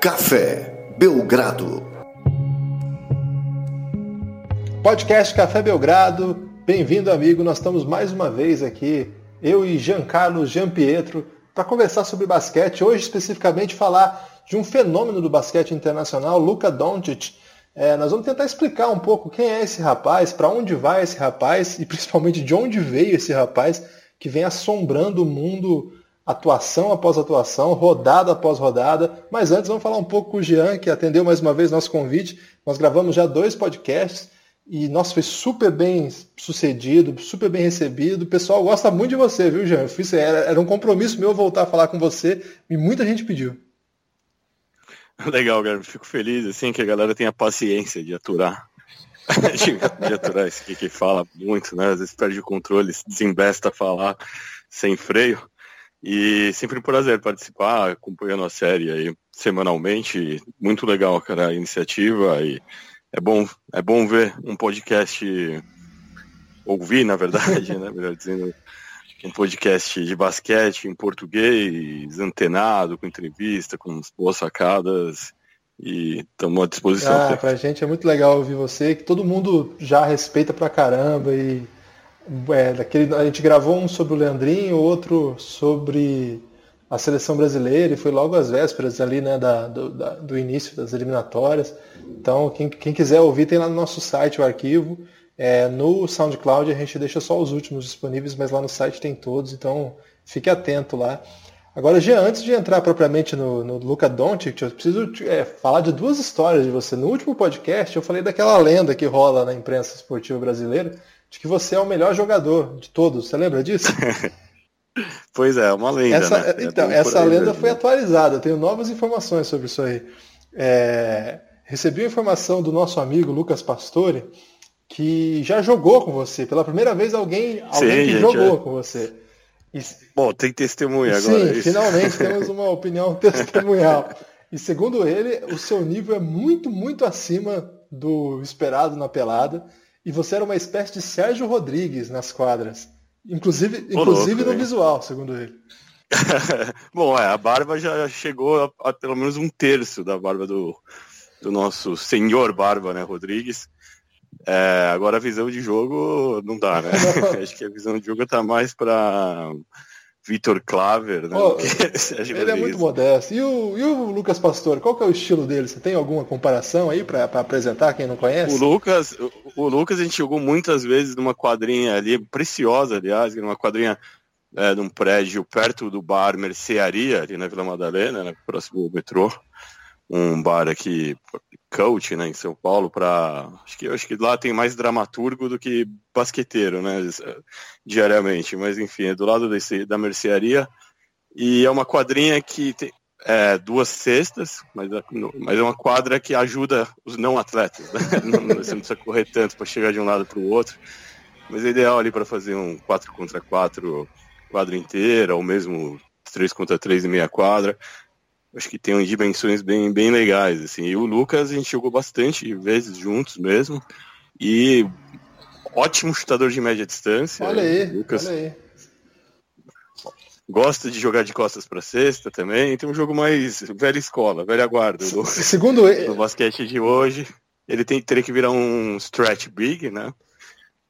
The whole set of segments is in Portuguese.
Café Belgrado. Podcast Café Belgrado. Bem-vindo, amigo. Nós estamos mais uma vez aqui, eu e Giancarlo Giampietro, para conversar sobre basquete. Hoje, especificamente, falar de um fenômeno do basquete internacional, Luka Doncic. É, nós vamos tentar explicar um pouco quem é esse rapaz, para onde vai esse rapaz e principalmente de onde veio esse rapaz que vem assombrando o mundo atuação após atuação, rodada após rodada. Mas antes, vamos falar um pouco com o Jean, que atendeu mais uma vez nosso convite. Nós gravamos já dois podcasts e, nossa, foi super bem sucedido, super bem recebido. O pessoal gosta muito de você, viu, Jean? Fiz, era, era um compromisso meu voltar a falar com você e muita gente pediu. Legal, cara. Fico feliz assim que a galera tenha paciência de aturar. de, de aturar esse que, que fala muito, né? Às vezes perde o controle, se desembesta a falar sem freio. E sempre um prazer participar, acompanhando a série aí semanalmente. Muito legal, cara, a iniciativa. E é bom, é bom ver um podcast, ouvir, na verdade, né? Melhor dizendo, um podcast de basquete em português, antenado, com entrevista, com boas sacadas. E estamos à disposição. Ah, pra gente é muito legal ouvir você, que todo mundo já respeita pra caramba e é, daquele, a gente gravou um sobre o Leandrinho, outro sobre a seleção brasileira, e foi logo às vésperas ali, né, da, do, da, do início das eliminatórias. Então, quem, quem, quiser ouvir, tem lá no nosso site o arquivo. É, no SoundCloud a gente deixa só os últimos disponíveis, mas lá no site tem todos, então fique atento lá. Agora, Jean, antes de entrar propriamente no, no Luca Doncic, eu preciso é, falar de duas histórias de você. No último podcast eu falei daquela lenda que rola na imprensa esportiva brasileira, de que você é o melhor jogador de todos. Você lembra disso? pois é, uma lenda. Essa, né? É então, essa lenda foi atualizada. Eu tenho novas informações sobre isso aí. É, recebi a informação do nosso amigo Lucas Pastore, que já jogou com você. Pela primeira vez, alguém, alguém Sim, que gente, jogou é. com você. E, Bom, tem testemunha agora. Sim, finalmente temos uma opinião testemunhal. E segundo ele, o seu nível é muito, muito acima do esperado na pelada e você era uma espécie de Sérgio Rodrigues nas quadras. Inclusive, inclusive louco, no hein? visual, segundo ele. Bom, é, a barba já chegou a, a, pelo menos um terço da barba do, do nosso senhor Barba, né, Rodrigues. É, agora a visão de jogo não dá, né? Acho que a visão de jogo tá mais para Vitor Claver, né? Oh, ele é muito modesto. E o, e o Lucas Pastor, qual que é o estilo dele? Você tem alguma comparação aí para apresentar quem não conhece? O Lucas, o, o, Lucas a gente jogou muitas vezes numa quadrinha ali, preciosa, aliás, numa quadrinha é, num prédio perto do bar Mercearia, ali na Vila Madalena, né, próximo ao metrô. Um bar aqui coach, né, em São Paulo para acho que acho que lá tem mais dramaturgo do que basqueteiro, né, diariamente, mas enfim, é do lado desse, da mercearia e é uma quadrinha que tem é, duas cestas, mas, mas é uma quadra que ajuda os não atletas, né? não, você não precisa correr tanto para chegar de um lado para o outro, mas é ideal ali para fazer um 4 contra 4 quadra inteira, ou mesmo 3 contra 3 e meia quadra acho que tem dimensões bem, bem legais, assim. E o Lucas a gente jogou bastante vezes juntos mesmo. E ótimo chutador de média distância. Olha aí, Lucas olha aí. Gosta de jogar de costas para cesta também. Tem um jogo mais velha escola, velha guarda. Do, Segundo ele. No basquete de hoje. Ele tem, teria que virar um stretch big, né?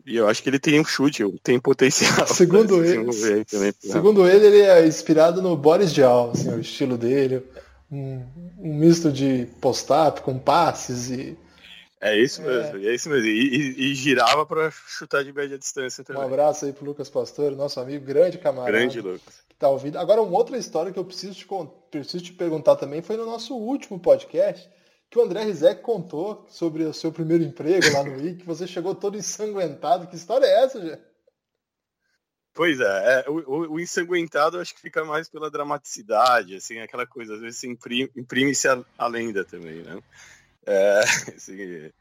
E eu acho que ele tem um chute, tem potencial. Segundo ele, também, segundo ele, ele é inspirado no Boris Diaw, assim, o estilo dele, um, um misto de post-up com passes e é isso mesmo, é, é isso mesmo. E, e, e girava para chutar de média distância também. Um abraço aí pro Lucas Pastor, nosso amigo, grande camarada. Grande Lucas. Que tá ouvindo. Agora, uma outra história que eu preciso te, preciso te perguntar também foi no nosso último podcast, que o André Rizek contou sobre o seu primeiro emprego lá no I, que você chegou todo ensanguentado. Que história é essa, gente? Pois é, é o, o, ensanguentado acho que fica mais pela dramaticidade, assim, aquela coisa, às vezes imprime-se a, a, lenda também, né? É, assim,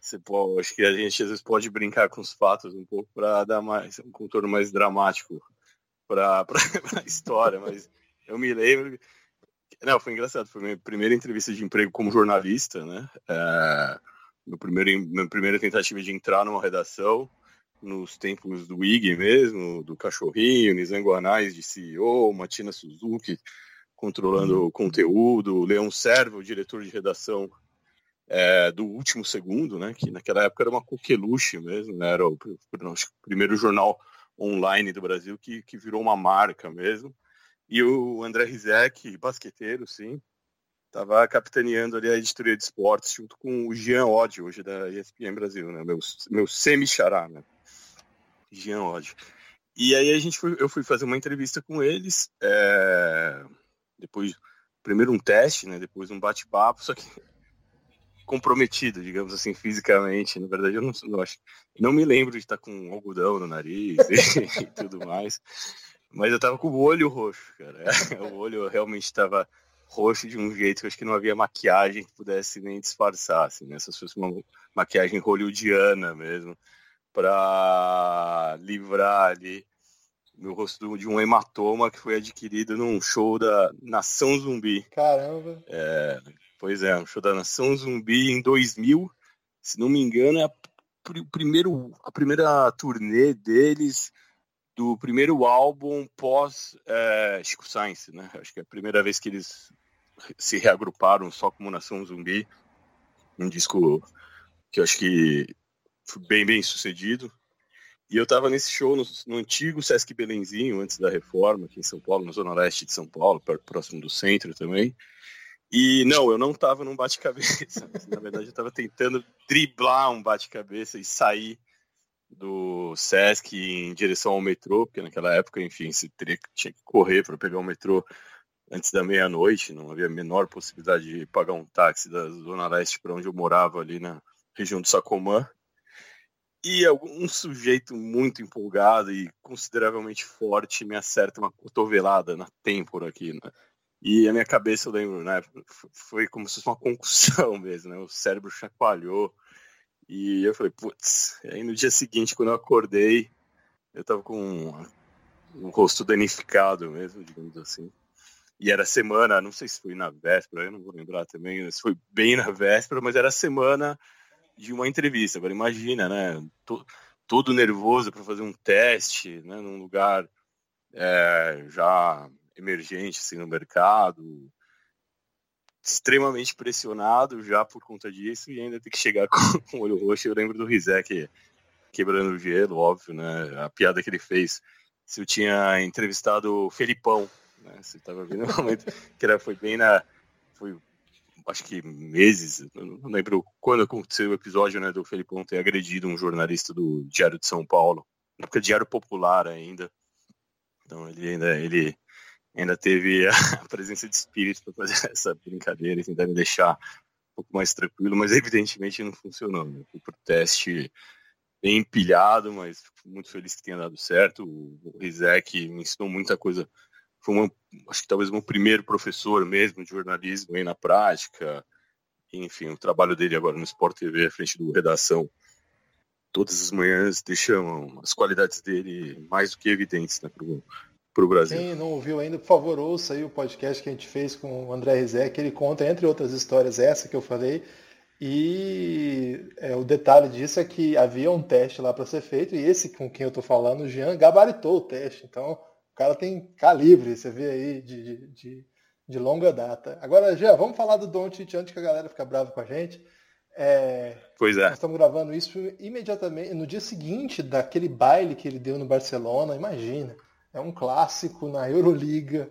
você pode, acho que a gente às vezes pode brincar com os fatos um pouco para dar mais um contorno mais dramático para a história, mas eu me lembro não, foi engraçado. Foi minha primeira entrevista de emprego como jornalista, né? É, meu primeiro, minha primeira tentativa de entrar numa redação, nos tempos do IG mesmo, do Cachorrinho, Nizango Anais de CEO, Matina Suzuki controlando o conteúdo, o Leão Servo, diretor de redação é, do Último Segundo, né, que naquela época era uma coqueluche mesmo, né, era o, o, primeiro jornal online do Brasil que, que virou uma marca mesmo. E o André Rizek, basqueteiro, sim, estava capitaneando ali a editoria de esportes junto com o Jean Odd, hoje da ESPN Brasil, né? Meu, meu semi-xará, né? Jean Odd. E aí a gente foi, eu fui fazer uma entrevista com eles, é, depois, primeiro um teste, né? Depois um bate-papo, só que comprometido, digamos assim, fisicamente. Na verdade, eu não, não, acho, não me lembro de estar com algodão no nariz e, e tudo mais. Mas eu tava com o olho roxo, cara. O olho realmente estava roxo de um jeito que eu acho que não havia maquiagem que pudesse nem disfarçar, assim, né? Se fosse uma maquiagem hollywoodiana mesmo, para livrar ali meu rosto de um hematoma que foi adquirido num show da Nação Zumbi. Caramba! É, pois é, um show da Nação Zumbi em 2000, se não me engano, é a, primeiro, a primeira turnê deles do primeiro álbum pós é, Chico Science, né? Acho que é a primeira vez que eles se reagruparam só como Nação Zumbi. Um disco que eu acho que bem, bem sucedido. E eu estava nesse show no, no, antigo Sesc Belenzinho, antes da reforma, aqui em São Paulo, na zona leste de São Paulo, próximo do centro também. E não, eu não estava num bate-cabeça. Na verdade, eu estava tentando driblar um bate-cabeça e sair do Sesc em direção ao metrô, porque naquela época, enfim, você teria, tinha que correr para pegar o metrô antes da meia-noite, não havia a menor possibilidade de pagar um táxi da Zona Leste para onde eu morava, ali na região do Sacomã. E um sujeito muito empolgado e consideravelmente forte me acerta uma cotovelada na têmpora aqui, né? E a minha cabeça, eu lembro, né? Foi como se fosse uma concussão mesmo, né? O cérebro chacoalhou. E eu falei, putz. Aí no dia seguinte, quando eu acordei, eu tava com o rosto danificado mesmo, digamos assim. E era semana, não sei se foi na véspera, eu não vou lembrar também, se foi bem na véspera, mas era semana de uma entrevista. Agora imagina, né? Todo nervoso para fazer um teste, né? Num lugar é, já emergente assim, no mercado, extremamente pressionado já por conta disso e ainda tem que chegar com, com o olho roxo. Eu lembro do Rizek quebrando o gelo, óbvio, né? A piada que ele fez. Se eu tinha entrevistado o Felipão, né? Você estava vendo um momento que era, foi bem na. Foi, acho que meses, não lembro quando aconteceu o episódio né, do Felipão ter agredido um jornalista do Diário de São Paulo, na época Diário Popular ainda. Então ele ainda, ele ainda teve a presença de espírito para fazer essa brincadeira e tentar me deixar um pouco mais tranquilo, mas evidentemente não funcionou. Né? Fui teste bem empilhado, mas muito feliz que tenha dado certo. O Rizek me ensinou muita coisa foi uma, acho que talvez meu primeiro professor mesmo de jornalismo aí na prática. Enfim, o trabalho dele agora no Sport TV, à frente do Redação, todas as manhãs deixam as qualidades dele mais do que evidentes né, para o Brasil. Quem não ouviu ainda, por favor, ouça aí o podcast que a gente fez com o André Rizek, ele conta, entre outras histórias, essa que eu falei. E é, o detalhe disso é que havia um teste lá para ser feito, e esse com quem eu estou falando, o Jean, gabaritou o teste. Então, o cara tem calibre, você vê aí, de, de, de longa data. Agora, já vamos falar do Doncic antes que a galera fique brava com a gente. É, pois é. Nós estamos gravando isso imediatamente, no dia seguinte daquele baile que ele deu no Barcelona, imagina. É um clássico na Euroliga.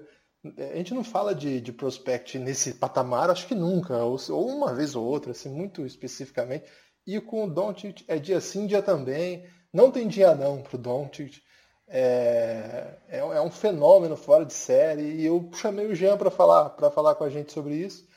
A gente não fala de, de prospect nesse patamar, acho que nunca, ou, ou uma vez ou outra, assim, muito especificamente. E com o Doncic é dia sim, dia também. Não tem dia não pro Doncic. É, é, é, um fenômeno fora de série e eu chamei o Jean para falar para falar com a gente sobre isso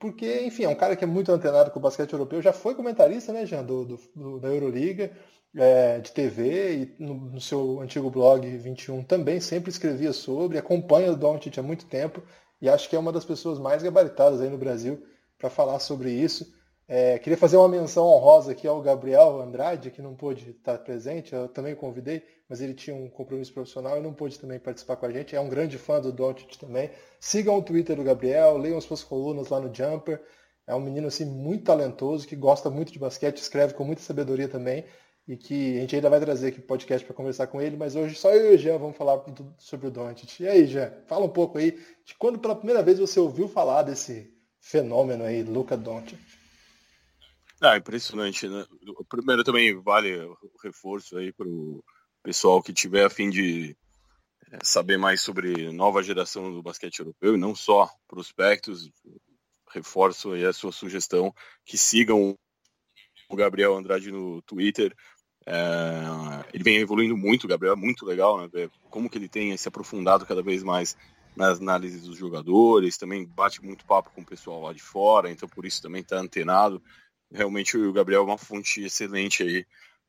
porque enfim é um cara que é muito antenado com o basquete europeu já foi comentarista né Jean do, do, do da Euroliga é, de TV e no, no, seu antigo blog 21 também sempre escrevia sobre acompanha o Doncic há muito tempo e acho que é uma das pessoas mais gabaritadas aí no Brasil para falar sobre isso é, queria fazer uma menção honrosa aqui ao Gabriel Andrade, que não pôde estar presente, eu também convidei, mas ele tinha um compromisso profissional e não pôde também participar com a gente. É um grande fã do Doncic também. Sigam o Twitter do Gabriel, leiam as suas colunas lá no Jumper. É um menino assim muito talentoso, que gosta muito de basquete, escreve com muita sabedoria também. e que a gente ainda vai trazer aqui podcast para conversar com ele, mas hoje só eu e o Jean vamos falar sobre o Doncic. E aí, Jean, fala um pouco aí de quando pela primeira vez você ouviu falar desse fenômeno aí, Luca Doncic. Ah, impressionante, né? Primeiro também vale o reforço aí para o pessoal que tiver a fim de é, saber mais sobre nova geração do basquete europeu e não só prospectos. Reforço aí a sua sugestão que sigam o Gabriel Andrade no Twitter, é, ele vem evoluindo muito, Gabriel é muito legal, né? Ver como que ele tem se aprofundado cada vez mais nas análises dos jogadores, também bate muito papo com o pessoal lá de fora, então por isso também está antenado. Realmente o Gabriel é uma fonte excelente aí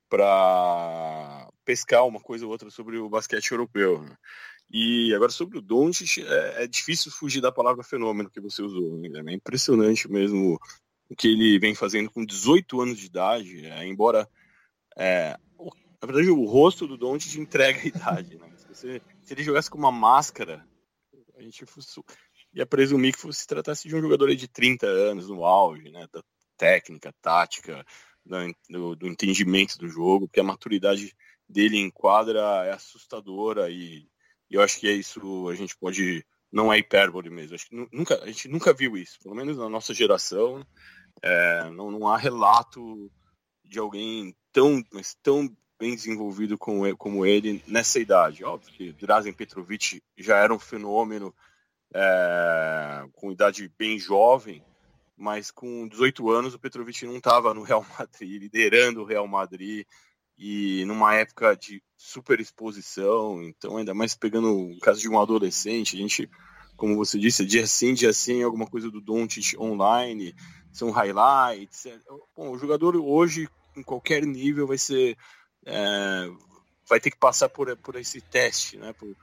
para pescar uma coisa ou outra sobre o basquete europeu. Né? E agora sobre o Doncic, é, é, difícil fugir da palavra fenômeno que você usou. Né? É impressionante mesmo o que ele vem fazendo com 18 anos de idade, é, embora é, na verdade, o rosto do Doncic entrega a idade, né? Se, você, se, ele jogasse com uma máscara, a gente fosse, ia presumir que fosse, se tratasse de um jogador de 30 anos no auge, né? Técnica, tática, do, do entendimento do jogo, porque a maturidade dele em quadra é assustadora e, e, eu acho que é isso a gente pode não é hipérbole mesmo. Acho que nunca a gente nunca viu isso, pelo menos na nossa geração, é, não, não há relato de alguém tão, mas tão bem desenvolvido como, como ele nessa idade. Óbvio que Drazen Petrovic já era um fenômeno é, com idade bem jovem, mas com 18 anos o Petrovic não estava no Real Madrid, liderando o Real Madrid e numa época de super exposição, então ainda mais pegando o caso de um adolescente, a gente, como você disse, dia sim, dia sim, alguma coisa do Doncic online, são highlights. É, bom, o jogador hoje em qualquer nível vai ser é, vai ter que passar por, por esse teste, né? Por,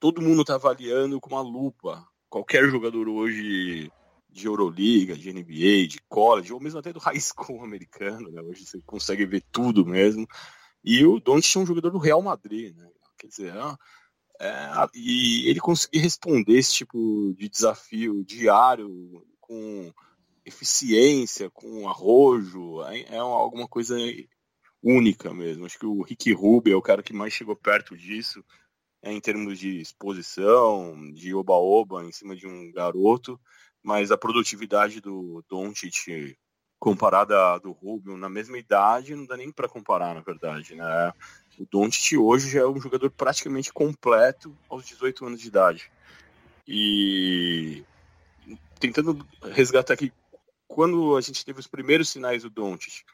todo mundo está avaliando com uma lupa. Qualquer jogador hoje de Euroliga, de NBA, de college, ou mesmo até do high school americano, né? Hoje você consegue ver tudo mesmo. E o Doncic é um jogador do Real Madrid, né? Quer dizer, é, e ele conseguir responder esse tipo de desafio diário com eficiência, com arrojo, é, é alguma coisa única mesmo. Acho que o Ricky Rubio é o cara que mais chegou perto disso, é, em termos de exposição, de oba-oba em cima de um garoto, mas a produtividade do Doncic comparada à do Rubio na mesma idade não dá nem para comparar, na verdade, né? O Doncic hoje já é um jogador praticamente completo aos 18 anos de idade. E tentando resgatar aqui quando a gente teve os primeiros sinais do Doncic,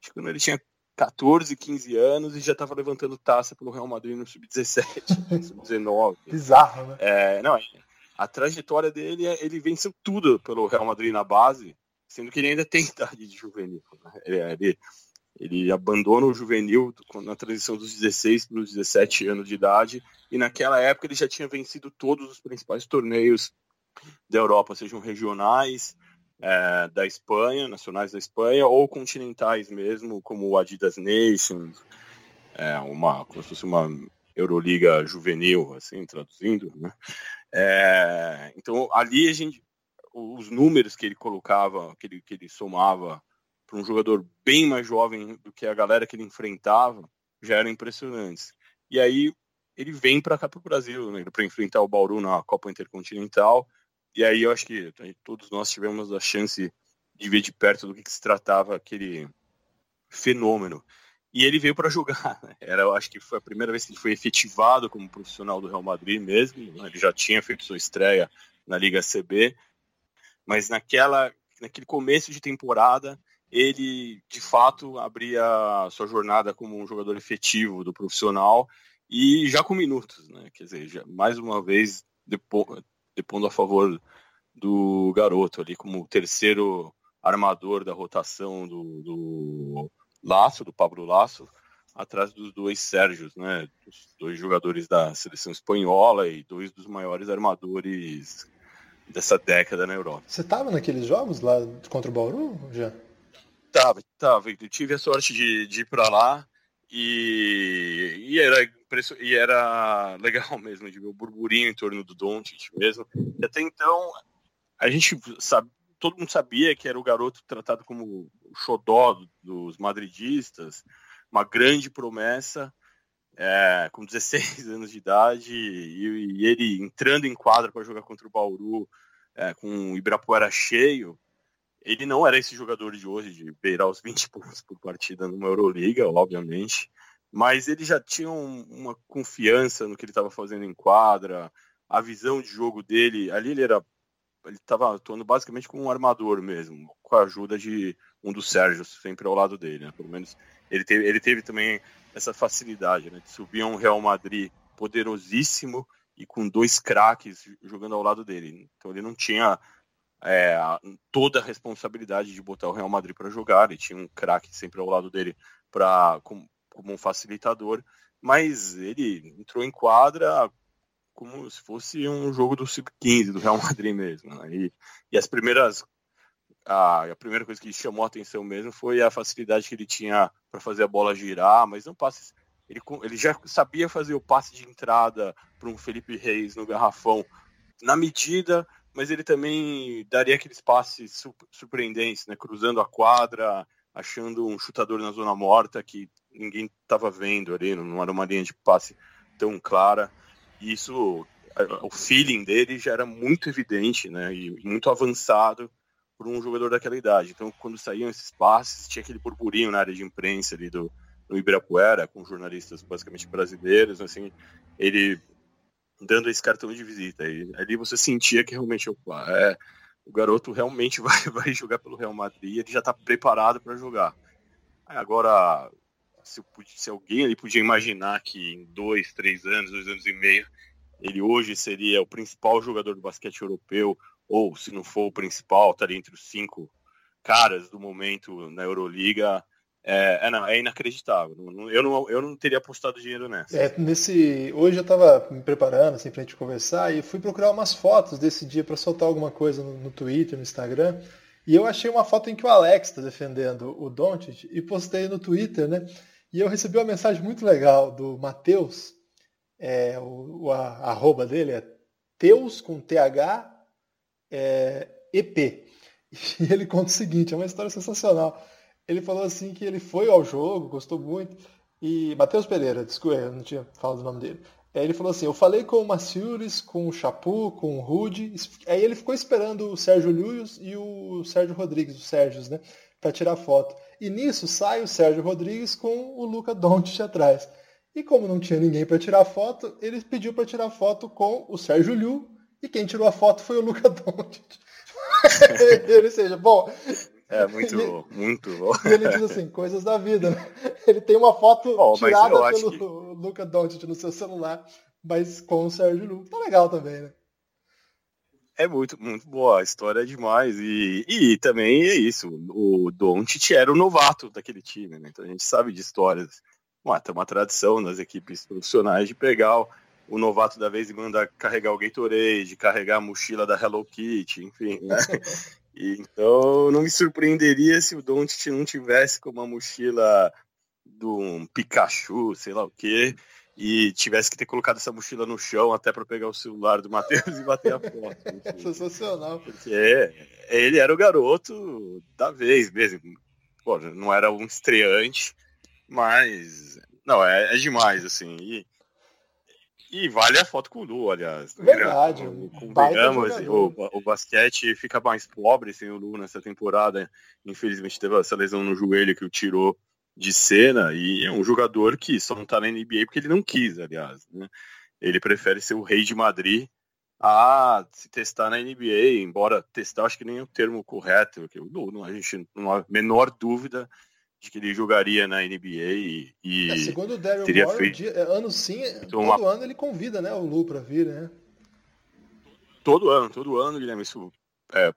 acho que quando ele tinha 14, 15 anos e já estava levantando taça pelo Real Madrid no sub-17, sub-19. Bizarro, né? É, não, a trajetória dele, ele venceu tudo pelo Real Madrid na base, sendo que ele ainda tem idade de juvenil. Né? Ele, ele, ele, abandona o juvenil na transição dos 16 para os 17 anos de idade, e naquela época ele já tinha vencido todos os principais torneios da Europa, sejam regionais, é, da Espanha, nacionais da Espanha, ou continentais mesmo, como o Adidas Nations, é, uma, como se fosse uma Euroliga juvenil, assim, traduzindo, né? É, então, ali a gente, os números que ele colocava, que ele, que ele somava para um jogador bem mais jovem do que a galera que ele enfrentava, já eram impressionantes. E aí ele vem para cá para o Brasil, né, para enfrentar o Bauru na Copa Intercontinental, e aí eu acho que todos nós tivemos a chance de ver de perto do que, que se tratava aquele fenômeno. E ele veio para jogar. Né? Era, eu acho que foi a primeira vez que ele foi efetivado como profissional do Real Madrid mesmo. Né? Ele já tinha feito sua estreia na Liga CB, mas naquela, naquele começo de temporada ele de fato abria sua jornada como um jogador efetivo do profissional e já com minutos, né? Quer dizer, já, mais uma vez depois, depondo a favor do garoto ali como terceiro armador da rotação do, do Laço, do Pablo Laço, atrás dos dois Sérgios, né? Dos dois jogadores da seleção espanhola e dois dos maiores armadores dessa década na Europa. Você estava naqueles jogos lá contra o Bauru, já? Tava, tava. Eu tive a sorte de, de ir para lá e, e, era, e era legal mesmo de ver o burburinho em torno do Doncic mesmo. E até então, a gente sabe, todo mundo sabia que era o garoto tratado como o xodó dos madridistas, uma grande promessa, é, com 16 anos de idade, e, e ele entrando em quadra para jogar contra o Bauru, é, com o Ibirapuera cheio, ele não era esse jogador de hoje, de beirar os 20 pontos por partida numa Euroliga, obviamente, mas ele já tinha um, uma confiança no que ele estava fazendo em quadra, a visão de jogo dele, ali ele era ele estava atuando basicamente como um armador mesmo, com a ajuda de um dos Sérgios sempre ao lado dele, né? Pelo menos ele teve, ele teve também essa facilidade, né? De subir um Real Madrid poderosíssimo e com dois craques jogando ao lado dele. Então ele não tinha é, toda a responsabilidade de botar o Real Madrid para jogar, ele tinha um craque sempre ao lado dele para como, como um facilitador, mas ele entrou em quadra como se fosse um jogo do sub-15 do Real Madrid mesmo. Né? E, e, as primeiras a, a, primeira coisa que chamou a atenção mesmo foi a facilidade que ele tinha para fazer a bola girar, mas não passes ele, ele já sabia fazer o passe de entrada para um Felipe Reis no garrafão na medida, mas ele também daria aqueles passes surpreendentes, né? cruzando a quadra, achando um chutador na zona morta que ninguém estava vendo ali, não era uma linha de passe tão clara. E isso, o feeling dele já era muito evidente, né? E muito avançado por um jogador daquela idade. Então, quando saíam esses passes, tinha aquele burburinho na área de imprensa ali do, do Ibirapuera, com jornalistas basicamente brasileiros, assim, ele dando esse cartão de visita. E ali você sentia que realmente opa, é, o garoto realmente vai, vai jogar pelo Real Madrid, ele já está preparado para jogar. Agora, se, se, alguém ali podia imaginar que em dois, três anos, dois anos e meio, ele hoje seria o principal jogador do basquete europeu, ou se não for o principal, estaria entre os cinco caras do momento na Euroliga. É, é, não, é inacreditável. Eu não, eu não teria apostado dinheiro nessa. É, nesse, hoje eu estava me preparando assim, para a gente conversar e fui procurar umas fotos desse dia para soltar alguma coisa no, no Twitter, no Instagram. E eu achei uma foto em que o Alex está defendendo o Doncic e postei no Twitter, né? E eu recebi uma mensagem muito legal do Matheus, é, o, o a, arroba dele é Teus com TH é, EP. E ele conta o seguinte, é uma história sensacional. Ele falou assim que ele foi ao jogo, gostou muito, e Matheus Pereira, desculpa, eu não tinha falado o nome dele. Ele falou assim, eu falei com o Maciures, com o Chapu, com o Rude, aí ele ficou esperando o Sérgio Lewis e o Sérgio Rodrigues, o Sérgio, né, para tirar foto. E nisso sai o Sérgio Rodrigues com o Luca Doncic atrás. E como não tinha ninguém para tirar foto, ele pediu para tirar foto com o Sérgio Liu, e quem tirou a foto foi o Luca Doncic. Ou seja, bom. É muito bom, muito bom. E ele diz assim, coisas da vida, né? Ele tem uma foto bom, tirada pelo que... Luca Doncic no seu celular, mas com o Sérgio Liu. Tá legal também, né? É muito, muito boa, a história é demais. E, e também é isso, o Doncic era o novato daquele time, né? Então a gente sabe de histórias. Uma, tem uma tradição nas equipes profissionais de pegar o, o novato da vez e mandar carregar o Gatorade, carregar a mochila da Hello Kitty, enfim, né? E, então não me surpreenderia se o Doncic não tivesse com uma mochila do um Pikachu, sei lá o quê, e tivesse que ter colocado essa mochila no chão até para pegar o celular do Matheus e bater a foto. Sensacional. Porque ele era o garoto da vez mesmo. Pô, não era um estreante, mas não, é, é demais, assim. E, e vale a foto com o Lu, aliás. Verdade. Convenhamos, o, o basquete fica mais pobre sem o Lu nessa temporada. Infelizmente teve essa lesão no joelho que o tirou de cena e é um jogador que só não tá na NBA porque ele não quis, aliás. Né? Ele prefere ser o rei de Madrid a se testar na NBA, embora testar acho que nem é o termo correto, porque a gente não há menor dúvida de que ele jogaria na NBA e, e é, segundo o Daryl teria Moore, feito dia, ano sim, todo uma... ano ele convida né, o Lu para vir, né? Todo ano, todo ano, Guilherme, isso é,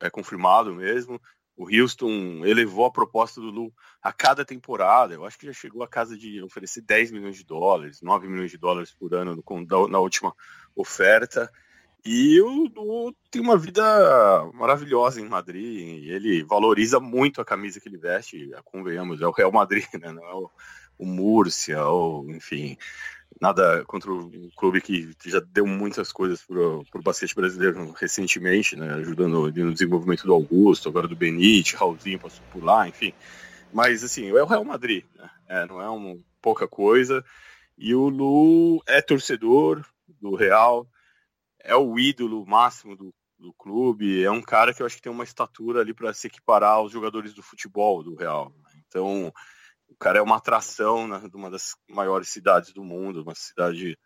é confirmado mesmo. O Houston elevou a proposta do Lu a cada temporada. Eu acho que já chegou a casa de oferecer 10 milhões de dólares, 9 milhões de dólares por ano no, na última oferta. E o Lu tem uma vida maravilhosa em Madrid. ele valoriza muito a camisa que ele veste. Convenhamos, é o Real Madrid, né? não é o, o Múrcia, ou enfim nada contra o clube que já deu muitas coisas para o basquete brasileiro recentemente, né, ajudando no desenvolvimento do Augusto, agora do Benite, Raulzinho passou por lá, enfim. Mas, assim, é o Real Madrid, né? é, não é uma pouca coisa. E o Lu é torcedor do Real, é o ídolo máximo do, do clube, é um cara que eu acho que tem uma estatura ali para se equiparar aos jogadores do futebol do Real. Então, o cara é uma atração né, de uma das maiores cidades do mundo, uma cidade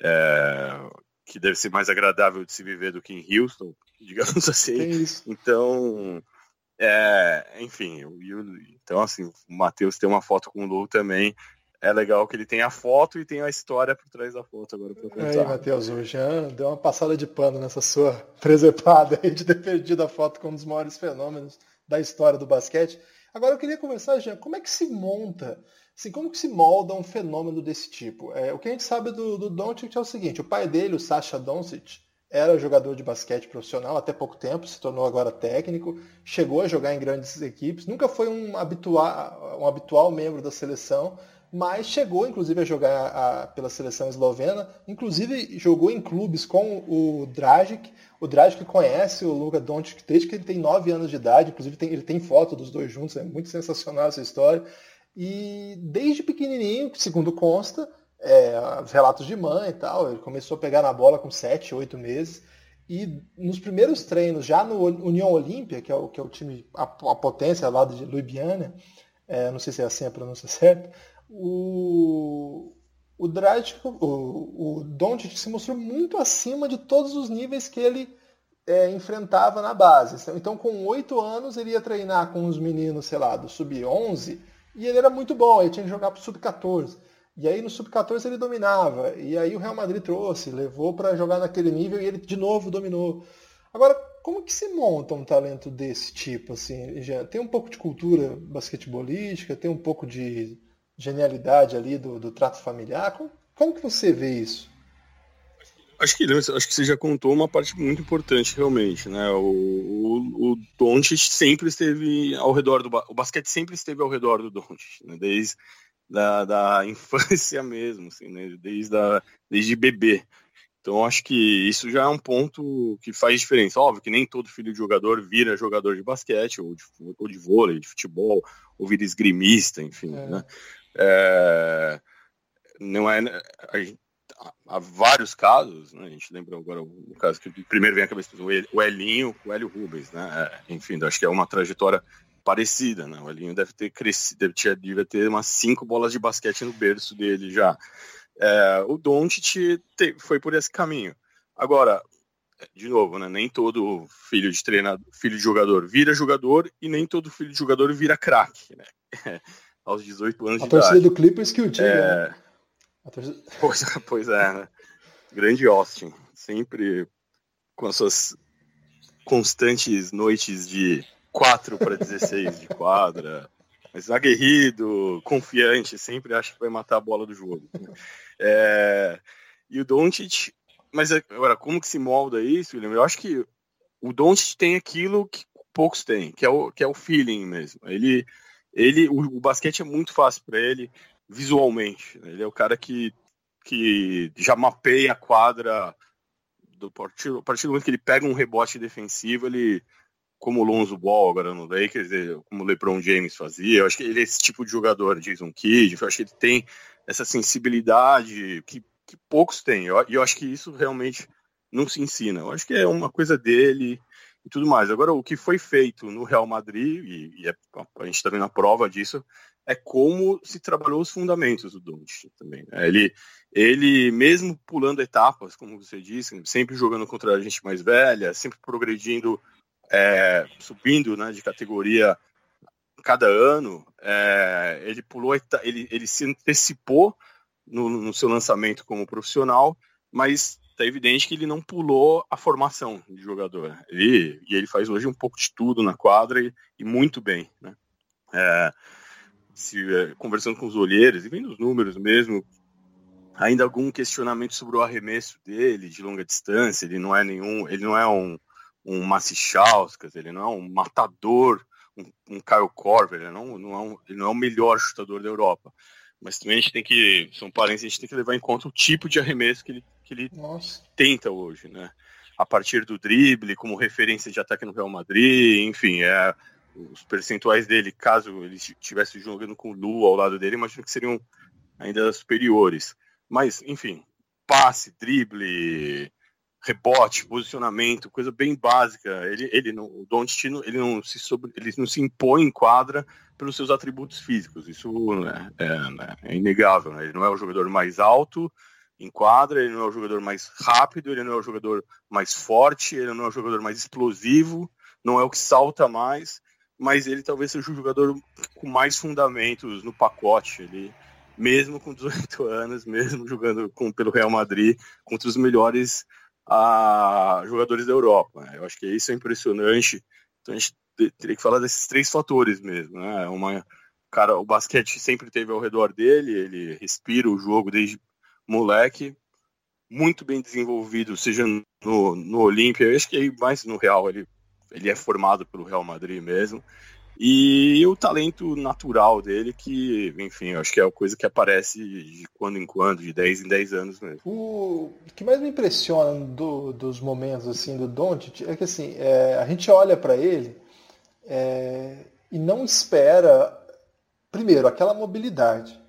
é, que deve ser mais agradável de se viver do que em Houston, digamos assim. Então, é, enfim, eu, então assim, o Matheus tem uma foto com o Lu também. É legal que ele tem a foto e tem a história por trás da foto agora para contar. Aí, Matheus, o Jean deu uma passada de pano nessa sua presepada aí de ter perdido a foto com um dos maiores fenômenos da história do basquete. Agora eu queria conversar, Jean, como é que se monta, assim, como que se molda um fenômeno desse tipo? É, o que a gente sabe do, do Doncic é o seguinte, o pai dele, o Sasha Doncic, era jogador de basquete profissional até pouco tempo, se tornou agora técnico, chegou a jogar em grandes equipes, nunca foi um habitual, um habitual membro da seleção, mas chegou inclusive a jogar a, pela seleção eslovena, inclusive jogou em clubes com o Dragic, o Dragic conhece o Luka Doncic desde que ele tem 9 anos de idade, inclusive tem, ele tem foto dos dois juntos, é muito sensacional essa história, e desde pequenininho, segundo consta, é, relatos de mãe e tal. Ele começou a pegar na bola com 7, 8 meses. E nos primeiros treinos, já no União Olímpia, que é o, que é o time, a, a potência lá de Ljubljana, é, não sei se é assim a pronúncia certa, o, o Dragic, o, o Doncic se mostrou muito acima de todos os níveis que ele é, enfrentava na base. Então, com oito anos, ele ia treinar com os meninos, sei lá, do sub-11, e ele era muito bom, ele tinha que jogar para o sub-14. E aí no sub-14 ele dominava. E aí o Real Madrid trouxe, levou para jogar naquele nível e ele de novo dominou. Agora, como que se monta um talento desse tipo? Assim, já tem um pouco de cultura basquetebolística, tem um pouco de genialidade ali do, do trato familiar. Como, como, que você vê isso? Acho que, acho que você já contou uma parte muito importante realmente, né? O, o, o sempre esteve ao redor do o basquete sempre esteve ao redor do Doncic, né? desde da, da infância mesmo, assim, né? desde, a, desde bebê. Então acho que isso já é um ponto que faz diferença. Óbvio que nem todo filho de jogador vira jogador de basquete, ou de, ou de vôlei, de futebol, ou vira esgrimista, enfim. É. Né? É, não é. Gente, há vários casos, né? a gente lembra agora o caso que primeiro vem à cabeça o Elinho, o Hélio Rubens, né? É, enfim, acho que é uma trajetória parecida, né? O Elinho deve ter crescido, deve ter, deve ter umas cinco bolas de basquete no berço dele já. É, o Doncic foi por esse caminho. Agora, de novo, né? Nem todo filho de treinador, filho de jogador vira jogador e nem todo filho de jogador vira craque, né? aos 18 anos a de idade. A torcida do Clippers que o diga. É... Né? Torcida... Pois, pois é, né? Grande Austin, sempre com as suas constantes noites de 4 para 16 de quadra, mas aguerrido, confiante, sempre acha que vai matar a bola do jogo. É, e o Doncic, mas agora, como que se molda isso, William? Eu acho que o Doncic tem aquilo que poucos têm, que é o, que é o feeling mesmo. Ele, ele o, o basquete é muito fácil para ele visualmente. Né? Ele é o cara que, que já mapeia a quadra do partido, a partir do momento que ele pega um rebote defensivo, ele como o Lonzo Ball agora no Lakers, como o LeBron James fazia. Eu acho que ele é esse tipo de jogador, Jason Kidd. Eu acho que ele tem essa sensibilidade que, que poucos têm. E eu, eu, acho que isso realmente não se ensina. Eu acho que é uma coisa dele e tudo mais. Agora, o que foi feito no Real Madrid, e, e é, a gente está vendo a prova disso, é como se trabalhou os fundamentos do Doncic também. Né? Ele, ele, mesmo pulando etapas, como você disse, sempre jogando contra a gente mais velha, sempre progredindo é, subindo né, de categoria cada ano, é, ele pulou, ele, ele se antecipou no, no, seu lançamento como profissional, mas está evidente que ele não pulou a formação de jogador. Ele, e ele faz hoje um pouco de tudo na quadra e, e muito bem. Né? É, se, é, conversando com os olheiros e vendo os números mesmo, ainda algum questionamento sobre o arremesso dele de longa distância. Ele não é nenhum, ele não é um um Massichauskas, ele não é um matador, um, um Kyle Korver, ele não, não, é um, ele não é o melhor chutador da Europa. Mas também a gente tem que, são parentes, a gente tem que levar em conta o tipo de arremesso que ele, que ele tenta hoje, né? A partir do drible, como referência de ataque no Real Madrid, enfim, é, os percentuais dele, caso ele estivesse jogando com o Lu ao lado dele, imagino que seriam ainda superiores. Mas, enfim, passe, drible, rebote, posicionamento, coisa bem básica. Ele, ele não, o Doncic ele não se sobre, ele não se impõe em quadra pelos seus atributos físicos. Isso né, é, né, é, inegável. Né? Ele não é o jogador mais alto em quadra, ele não é o jogador mais rápido, ele não é o jogador mais forte, ele não é o jogador mais explosivo, não é o que salta mais, mas ele talvez seja o jogador com mais fundamentos no pacote. Ele mesmo com 18 anos, mesmo jogando com, pelo Real Madrid, contra os melhores a jogadores da Europa. Né? Eu acho que isso é impressionante. Então a gente teria que falar desses três fatores mesmo. Né? Uma, cara, o basquete sempre teve ao redor dele, ele respira o jogo desde moleque, muito bem desenvolvido, seja no, no Olímpia, eu acho que mais no Real, ele, ele é formado pelo Real Madrid mesmo. E o talento natural dele, que, enfim, acho que é a coisa que aparece de quando em quando, de 10 em 10 anos mesmo. O que mais me impressiona do, dos momentos assim do Doncic é que assim, é, a gente olha para ele é, e não espera, primeiro, aquela mobilidade.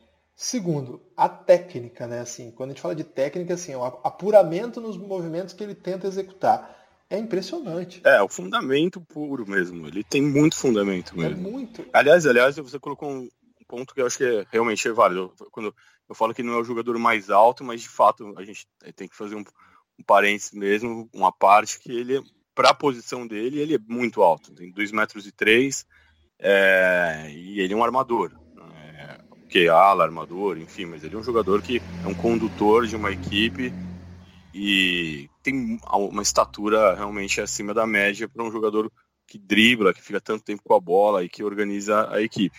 Segundo, a técnica, né? Assim, quando a gente fala de técnica, assim, o apuramento nos movimentos que ele tenta executar é impressionante. É, o fundamento puro mesmo. Ele tem muito fundamento é mesmo. É muito. Aliás, aliás, você colocou um ponto que eu acho que é, realmente é válido. Quando eu falo que não é o jogador mais alto, mas de fato a gente tem que fazer um, um parênteses mesmo, uma parte que ele, para a posição dele, ele é muito alto. Tem 2 metros e 3 é, e ele é um armador. Que ala, armador, enfim, mas ele é um jogador que é um condutor de uma equipe e tem uma estatura realmente acima da média para um jogador que dribla, que fica tanto tempo com a bola e que organiza a equipe.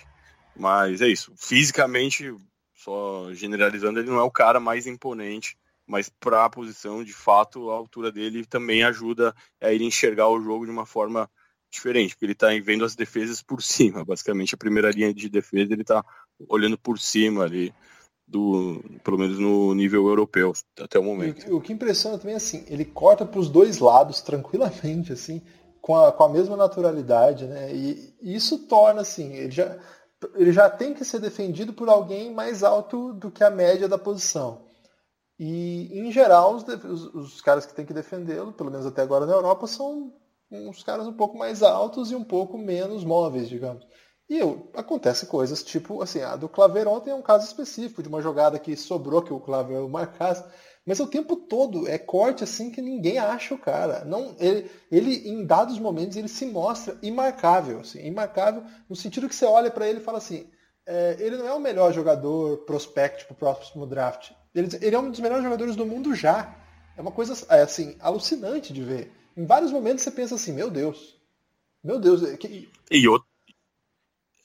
Mas é isso. Fisicamente, só generalizando, ele não é o cara mais imponente, mas para a posição, de fato, a altura dele também ajuda a ele enxergar o jogo de uma forma diferente, porque ele está vendo as defesas por cima. Basicamente, a primeira linha de defesa ele está olhando por cima ali do, pelo menos no nível europeu até o momento. O, o que impressiona também é assim, ele corta para os dois lados tranquilamente, assim, com a, com a mesma naturalidade, né? E, e isso torna assim, ele já, ele já tem que ser defendido por alguém mais alto do que a média da posição. E, em geral, os, os, os caras que têm que defendê-lo, pelo menos até agora na Europa, são uns caras um pouco mais altos e um pouco menos móveis, digamos. E eu, acontece coisas tipo, assim, a do Claver ontem é um caso específico de uma jogada que sobrou que o Claver marcasse, mas o tempo todo é corte assim que ninguém acha o cara. Não, ele, ele em dados momentos ele se mostra imarcável, assim, imarcável no sentido que você olha para ele e fala assim, é, ele não é o melhor jogador prospect para o próximo draft. Ele, ele é um dos melhores jogadores do mundo já. É uma coisa é, assim alucinante de ver. Em vários momentos você pensa assim, meu Deus, meu Deus. É que... E outro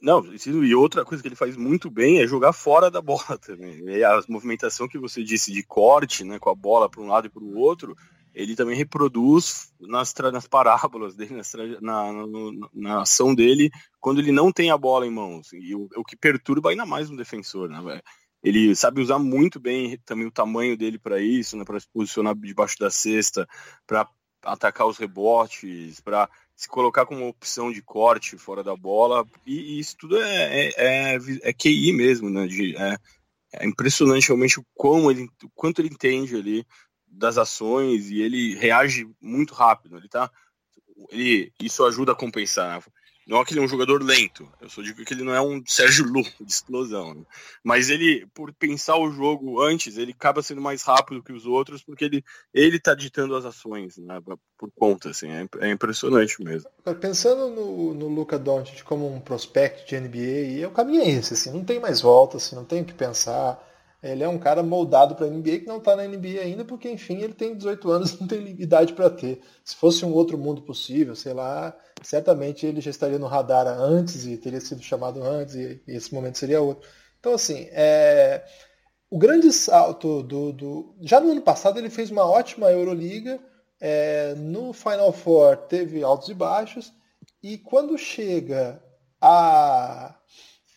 não, e outra coisa que ele faz muito bem é jogar fora da bola também. E a movimentação que você disse de corte, né, com a bola para um lado e para o outro, ele também reproduz nas, nas parábolas dele, nas, na, na, na, ação dele, quando ele não tem a bola em mãos. E o, o que perturba ainda mais um defensor, né, Ele sabe usar muito bem também o tamanho dele para isso, né, para se posicionar debaixo da cesta, para atacar os rebotes, para se colocar como opção de corte fora da bola, e, e isso tudo é, é, é, é, QI mesmo, né? De, é, é impressionante realmente o, quão ele, o quanto ele entende ali das ações e ele reage muito rápido. Ele tá, ele, isso ajuda a compensar. Né? Não é que ele é um jogador lento. Eu só digo que ele não é um Sérgio Lu de explosão. Né? Mas ele, por pensar o jogo antes, ele acaba sendo mais rápido que os outros, porque ele, ele tá ditando as ações, né? Por conta, assim. É, é impressionante mesmo. Pensando no, no Luca Doncic como um prospect de NBA, o caminho é esse, assim. Não tem mais volta, assim. Não tem o que pensar ele é um cara moldado para a NBA que não está na NBA ainda, porque, enfim, ele tem 18 anos, não tem idade para ter. Se fosse um outro mundo possível, sei lá, certamente ele já estaria no radar antes e teria sido chamado antes, e, e esse momento seria outro. Então, assim, é... o grande salto do, do, Já no ano passado ele fez uma ótima Euroliga, é... no Final Four teve altos e baixos, e quando chega a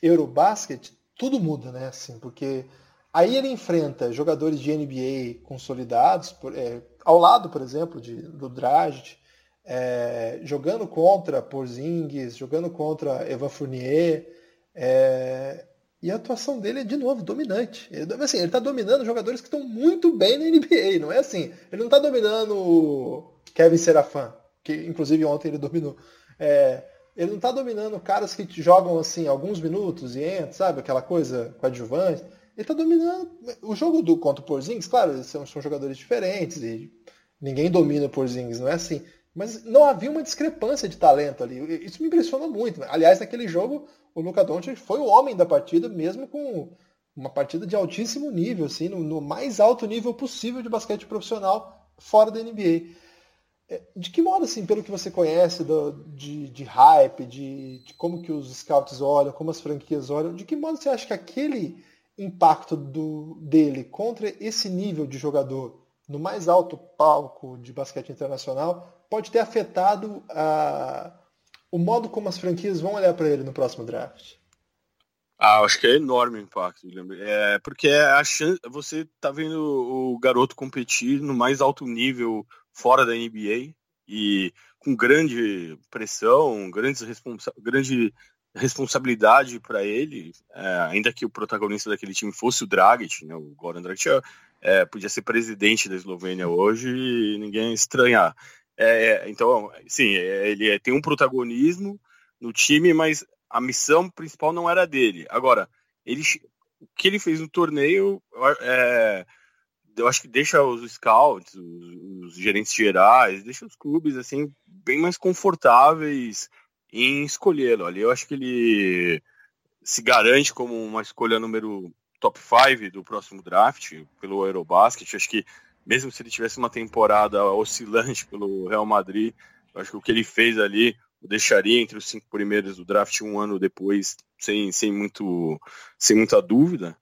Eurobasket, tudo muda, né? Assim, porque Aí ele enfrenta jogadores de NBA consolidados, por, é, ao lado, por exemplo, de, do Dragic, é, jogando contra Porzingis, jogando contra Evan Fournier, é, e a atuação dele é, de novo, dominante. Ele, assim, está dominando jogadores que estão muito bem na NBA, não é assim. Ele não está dominando Kevin Serafan, que inclusive ontem ele dominou. É, ele não está dominando caras que jogam assim alguns minutos e entram, sabe? Aquela coisa coadjuvante. Ele está dominando. O jogo do contra o Porzingis, claro, são, são jogadores diferentes e ninguém domina o Porzingis, não é assim. Mas não havia uma discrepância de talento ali. Isso me impressionou muito. Aliás, naquele jogo, o Luca Doncic foi o homem da partida, mesmo com uma partida de altíssimo nível, assim, no, no mais alto nível possível de basquete profissional fora da NBA. É, de que modo, assim, pelo que você conhece do, de, de hype, de, de, como que os scouts olham, como as franquias olham, de que modo você acha que aquele impacto do, dele contra esse nível de jogador no mais alto palco de basquete internacional pode ter afetado a, o modo como as franquias vão olhar para ele no próximo draft? Ah, acho que é enorme o impacto, É, porque é a chance, você tá vendo o garoto competir no mais alto nível fora da NBA e com grande pressão, grandes responsa grande responsabilidade para ele, é, ainda que o protagonista daquele time fosse o Dragic, né, o Goran Dragic, é, podia ser presidente da Eslovênia hoje e ninguém estranhar. É, é, então, sim, é, ele é, tem um protagonismo no time, mas a missão principal não era dele. Agora, ele, o que ele fez no torneio, eu acho que deixa os scouts, os, os, gerentes gerais, deixa os clubes assim bem mais confortáveis em escolhê-lo. Ali, eu acho que ele se garante como uma escolha número top 5 do próximo draft pelo Eurobasket. Acho que mesmo se ele tivesse uma temporada oscilante pelo Real Madrid, acho que o que ele fez ali o deixaria entre os cinco primeiros do draft um ano depois, sem, sem, muito, sem muita dúvida.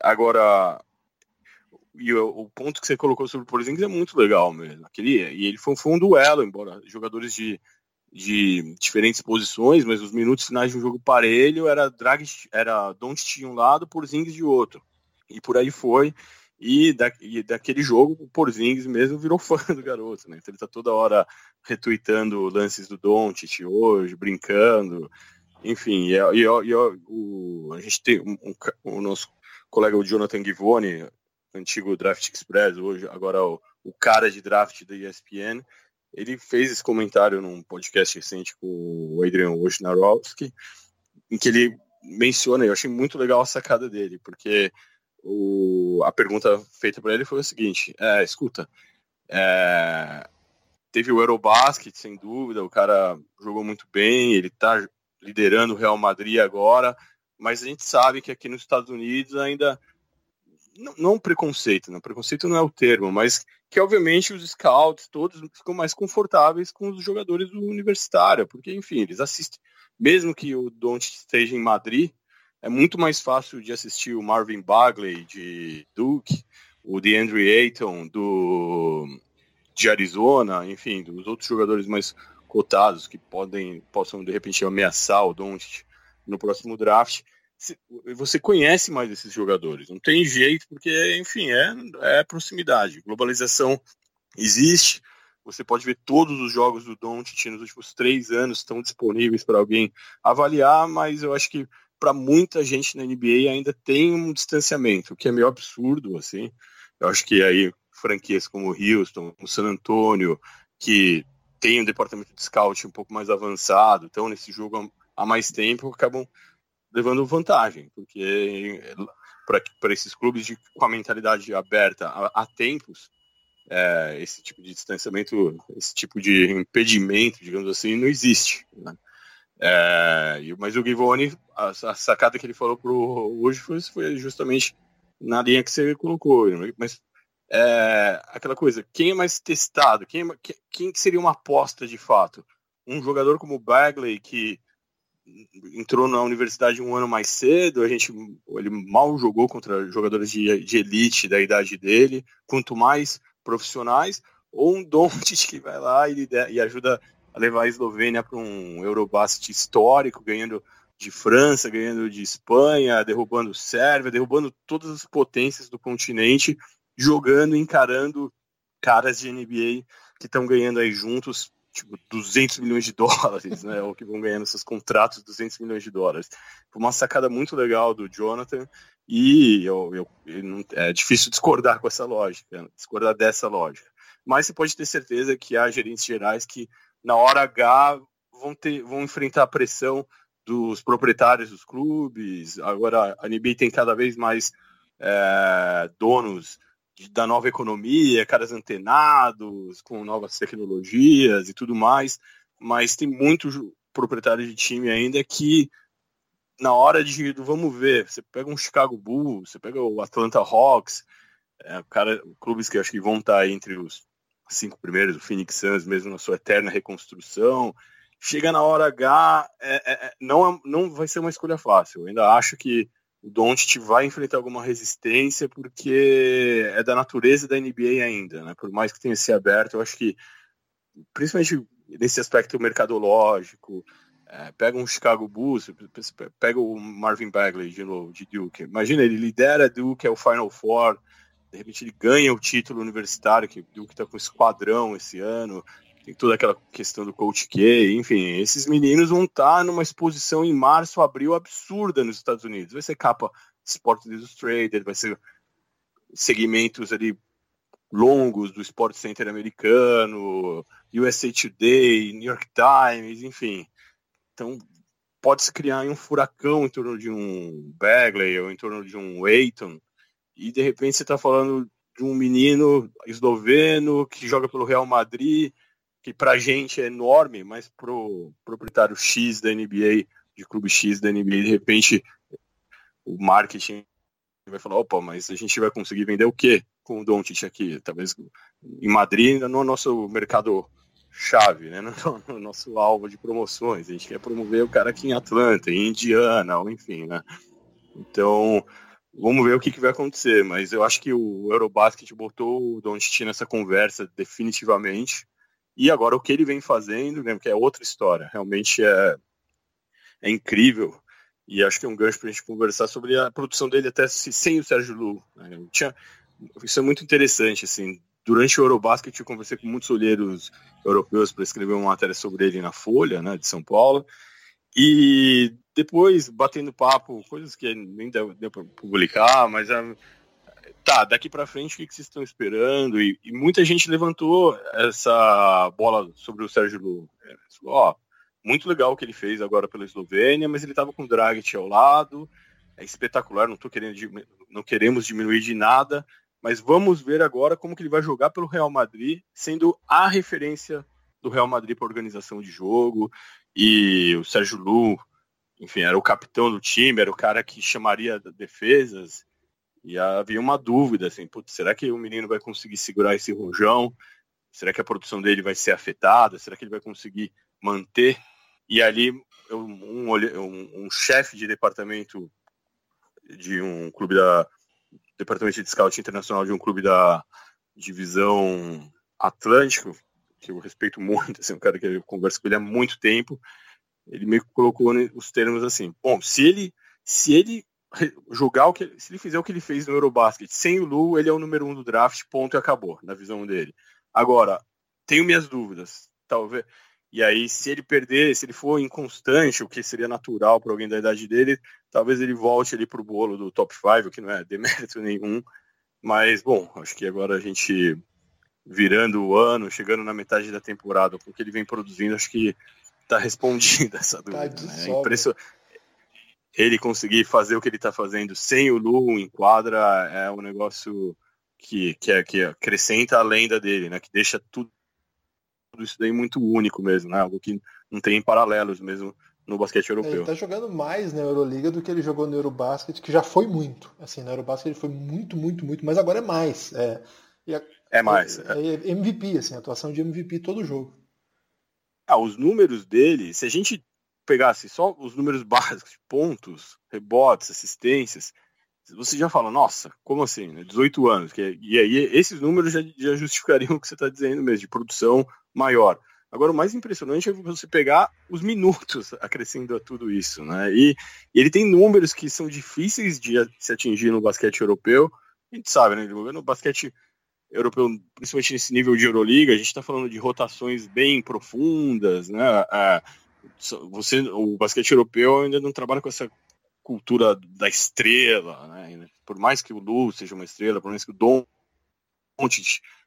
Agora, e o, o, ponto que você colocou sobre o Porzingis é muito legal mesmo. Aquele, e ele foi, foi um duelo, embora jogadores de, de diferentes posições, mas os minutos finais de um jogo parelho era Drag, era Don't de um lado, Porzingis de outro. E por aí foi. E, da, e daquele jogo, o Porzingis mesmo virou fã do garoto, né? Então ele tá toda hora retweetando lances do Doncic hoje, brincando, enfim. E, e, e o, a gente tem um, um, o nosso colega o Jonathan Givoni, antigo Draft Express, hoje agora o, o cara de draft da ESPN, ele fez esse comentário num podcast recente com o Adrian Wojnarowski, em que ele menciona, eu achei muito legal a sacada dele, porque o, a pergunta feita para ele foi o seguinte: é, escuta, é, teve o Eurobasket, sem dúvida, o cara jogou muito bem, ele está liderando o Real Madrid agora, mas a gente sabe que aqui nos Estados Unidos ainda não, não preconceito, não preconceito não é o termo, mas que obviamente os scouts todos ficam mais confortáveis com os jogadores do universitário, porque enfim, eles assistem, mesmo que o Don't esteja em Madrid, é muito mais fácil de assistir o Marvin Bagley de Duke, o DeAndre Ayton do de Arizona, enfim, dos outros jogadores mais cotados que podem possam de repente ameaçar o Doncic no próximo draft. Você conhece mais esses jogadores, não tem jeito, porque, enfim, é, é proximidade. Globalização existe, você pode ver todos os jogos do Doncic nos últimos três anos estão disponíveis para alguém avaliar, mas eu acho que para muita gente na NBA ainda tem um distanciamento, o que é meio absurdo, assim. Eu acho que aí franquias como o Houston, o San Antonio, que tem um departamento de scout um pouco mais avançado, então nesse jogo há mais tempo, acabam levando vantagem, porque para esses clubes de, com a mentalidade aberta há, tempos, é, esse tipo de distanciamento, esse tipo de impedimento, digamos assim, não existe. Né? É, mas o Givoni, a, a, sacada que ele falou hoje foi, foi, justamente na linha que você colocou. Mas é, aquela coisa, quem é mais testado? Quem, é, quem seria uma aposta de fato? Um jogador como o Bagley, que entrou na universidade um ano mais cedo, a gente, ele mal jogou contra jogadores de, de elite da idade dele, quanto mais profissionais, ou um Doncic que vai lá e, e ajuda a levar a Eslovênia para um Eurobasket histórico, ganhando de França, ganhando de Espanha, derrubando Sérvia, derrubando todas as potências do continente, jogando, encarando caras de NBA que estão ganhando aí juntos tipo 200 milhões de dólares, né? Ou que vão ganhando seus contratos 200 milhões de dólares. Foi uma sacada muito legal do Jonathan e eu, eu, eu é difícil discordar com essa lógica, discordar dessa lógica. Mas você pode ter certeza que há gerentes gerais que na hora H vão ter, vão enfrentar a pressão dos proprietários dos clubes. Agora a NBA tem cada vez mais é, donos da nova economia, caras antenados, com novas tecnologias e tudo mais, mas tem muitos proprietários de time ainda que na hora de vamos ver, você pega um Chicago Bulls, você pega o Atlanta Hawks, é, cara, clubes que acho que vão estar entre os cinco primeiros, o Phoenix Suns mesmo na sua eterna reconstrução, chega na hora H, é, é, é não, é, não vai ser uma escolha fácil. Eu ainda acho que o Doncic vai enfrentar alguma resistência porque é da natureza da NBA ainda, né? Por mais que tenha se aberto, eu acho que principalmente nesse aspecto mercadológico, é, pega um Chicago Bulls, pega o Marvin Bagley de novo, de Duke. Imagina, ele lidera Duke, é o Final Four, de repente ele ganha o título universitário, que Duke está com esquadrão esse ano, tem toda aquela questão do Coach K, enfim, esses meninos vão estar tá numa exposição em março, abril absurda nos Estados Unidos. Vai ser capa Sports Illustrated, vai ser segmentos ali longos do Sport Center americano, USA Today, New York Times, enfim. Então pode-se criar um furacão em torno de um Bagley ou em torno de um Aiton, e de repente você está falando de um menino esloveno que joga pelo Real Madrid, que para a gente é enorme, mas para o proprietário X da NBA, de clube X da NBA, de repente o marketing vai falar, opa, mas a gente vai conseguir vender o quê com o Doncic aqui? Talvez em Madrid, no nosso mercado chave, né? No, no, nosso alvo de promoções. A gente quer promover o cara aqui em Atlanta, em Indiana, ou enfim, né? Então, vamos ver o que, que vai acontecer. Mas eu acho que o Eurobasket botou o Doncic nessa conversa definitivamente. E agora o que ele vem fazendo, né, que é outra história, realmente é, é incrível. E acho que é um gancho para a gente conversar sobre a produção dele até sem o Sérgio Lu. Né? Tinha, isso é muito interessante, assim. Durante o Eurobasket eu conversei com muitos olheiros europeus para escrever uma matéria sobre ele na Folha, né, de São Paulo. E depois, batendo papo, coisas que nem deu, deu para publicar, mas é, tá, daqui para frente o que, vocês estão esperando? E, e, muita gente levantou essa bola sobre o Sérgio Lu. É, ó, muito legal o que ele fez agora pela Eslovênia, mas ele estava com o Dragic ao lado, é espetacular, não tô querendo não queremos diminuir de nada, mas vamos ver agora como que ele vai jogar pelo Real Madrid, sendo a referência do Real Madrid para organização de jogo, e o Sérgio Lu, enfim, era o capitão do time, era o cara que chamaria defesas, e havia uma dúvida, assim, será que o menino vai conseguir segurar esse rojão? Será que a produção dele vai ser afetada? Será que ele vai conseguir manter? E ali, um, um, um chefe de departamento de um clube da departamento de scout internacional de um clube da divisão Atlântico, que eu respeito muito, assim, um cara que eu converso com ele há muito tempo, ele me colocou os termos assim, bom, se ele se ele jogar o que se ele fizer o que ele fez no Eurobasket sem o Lu, ele é o número um do draft, ponto e acabou, na visão dele. Agora, tenho minhas dúvidas, talvez. E aí, se ele perder, se ele for inconstante, o que seria natural para alguém da idade dele, talvez ele volte ali para o bolo do top 5, que não é demérito nenhum. Mas, bom, acho que agora a gente virando o ano, chegando na metade da temporada, com o que ele vem produzindo, acho que está respondida essa tá dúvida. Tá né? é impressionante ele conseguir fazer o que ele está fazendo sem o Lu em quadra é um negócio que, que, é, que acrescenta a lenda dele, né? Que deixa tudo, tudo isso daí muito único mesmo, né? Algo que não tem paralelos mesmo no basquete europeu. Ele está jogando mais na Euroliga do que ele jogou no Eurobasket, que já foi muito. Assim, no Eurobasket ele foi muito, muito, muito, mas agora é mais. É, a, é mais. É, é, MVP, assim, atuação de MVP todo jogo. Ah, os números dele, se a gente pegasse só os números básicos, pontos, rebotes, assistências, você já fala, nossa, como assim? Né? 18 anos. Que, e aí esses números já, já justificariam o que você está dizendo mesmo, de produção maior. Agora, o mais impressionante é você pegar os minutos acrescendo a tudo isso, né? E, e, ele tem números que são difíceis de se atingir no basquete europeu. A gente sabe, né? No basquete europeu, principalmente nesse nível de Euroliga, a gente está falando de rotações bem profundas, né? É, você, o basquete europeu ainda não trabalha com essa cultura da estrela, né? Por mais que o Lu seja uma estrela, por mais que o Don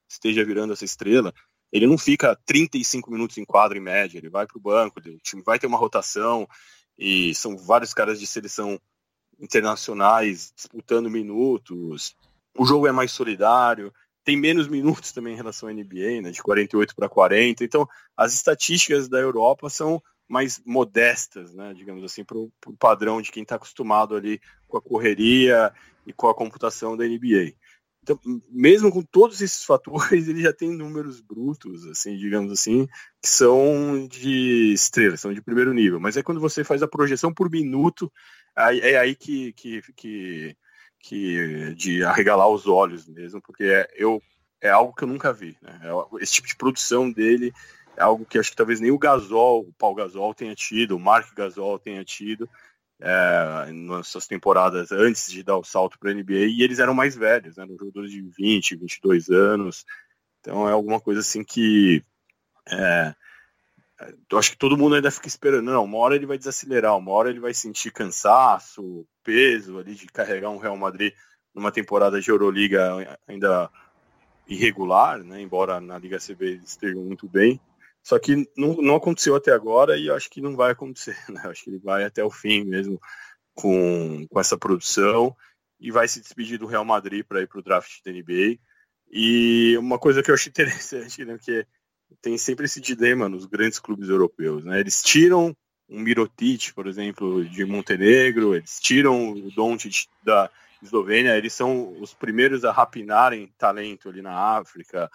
esteja virando essa estrela, ele não fica 35 minutos em quadro em média, ele vai para o banco, o time vai ter uma rotação e são vários caras de seleção internacionais disputando minutos. O jogo é mais solidário, tem menos minutos também em relação à NBA, né, de 48 para 40. Então, as estatísticas da Europa são mais modestas, né, digamos assim, para o padrão de quem está acostumado ali com a correria e com a computação da NBA. Então, mesmo com todos esses fatores, ele já tem números brutos, assim, digamos assim, que são de estrela, são de primeiro nível. Mas é quando você faz a projeção por minuto, é aí que, que, que, que de arregalar os olhos mesmo, porque é, eu, é algo que eu nunca vi. Né? É esse tipo de produção dele é algo que acho que talvez nem o Gasol, o Paul Gasol tenha tido, o Mark Gasol tenha tido é, nas suas temporadas antes de dar o salto para a NBA, e eles eram mais velhos, né, eram jogadores de 20, 22 anos, então é alguma coisa assim que é, eu acho que todo mundo ainda fica esperando, não, uma hora ele vai desacelerar, uma hora ele vai sentir cansaço, peso ali de carregar um Real Madrid numa temporada de Euroliga ainda irregular, né, embora na Liga CB estejam muito bem, só que não, não aconteceu até agora e acho que não vai acontecer. Né? Acho que ele vai até o fim mesmo com, com essa produção e vai se despedir do Real Madrid para ir para o draft da NBA. E uma coisa que eu acho interessante, né, que tem sempre esse dilema nos grandes clubes europeus. Né? Eles tiram um Mirotic, por exemplo, de Montenegro, eles tiram o Doncic da Eslovênia, eles são os primeiros a rapinarem talento ali na África,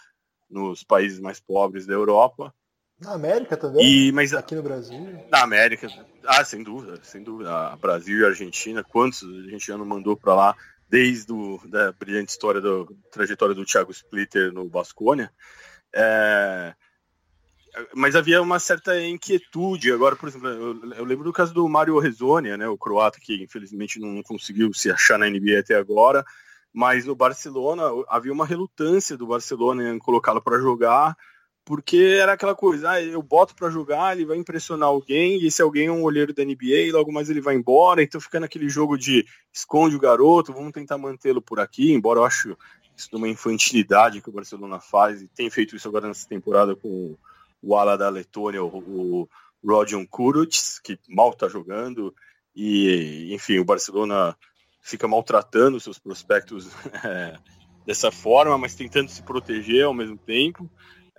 nos países mais pobres da Europa. Na América também? E, mas, aqui no Brasil? Na América, ah, sem dúvida, sem dúvida. Brasil e Argentina, quantos a gente já não mandou para lá desde o, da brilhante história da trajetória do Thiago Splitter no Basconia. É, mas havia uma certa inquietude. Agora, por exemplo, eu, eu, lembro do caso do Mario Rezonia, né, o croata que infelizmente não conseguiu se achar na NBA até agora, mas no Barcelona havia uma relutância do Barcelona em colocá-lo para jogar porque era aquela coisa, ah, eu boto para jogar, ele vai impressionar alguém, e esse alguém é um olheiro da NBA, e logo mais ele vai embora, então fica naquele jogo de esconde o garoto, vamos tentar mantê-lo por aqui, embora eu acho de uma infantilidade que o Barcelona faz, e tem feito isso agora nessa temporada com o ala da Letônia, o, o Rodion Kuruc, que mal está jogando, e enfim, o Barcelona fica maltratando seus prospectos é, dessa forma, mas tentando se proteger ao mesmo tempo.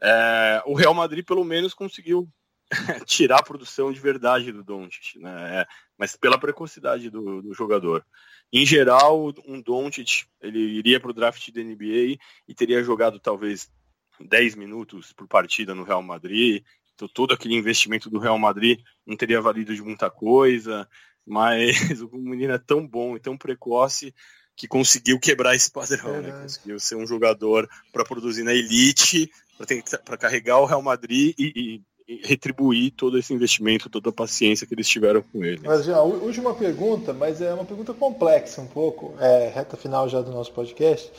É, o Real Madrid pelo menos conseguiu tirar a produção de verdade do Doncic, né? É, mas pela precocidade do, do, jogador. Em geral, um Doncic ele iria para o draft da NBA e teria jogado talvez 10 minutos por partida no Real Madrid. Então todo aquele investimento do Real Madrid não teria valido de muita coisa. Mas o menino é tão bom e tão precoce que conseguiu quebrar esse padrão, né? Conseguiu ser um jogador para produzir na elite, para carregar o Real Madrid e, e, e, retribuir todo esse investimento, toda a paciência que eles tiveram com ele. Mas já, última pergunta, mas é uma pergunta complexa um pouco, é, reta final já do nosso podcast.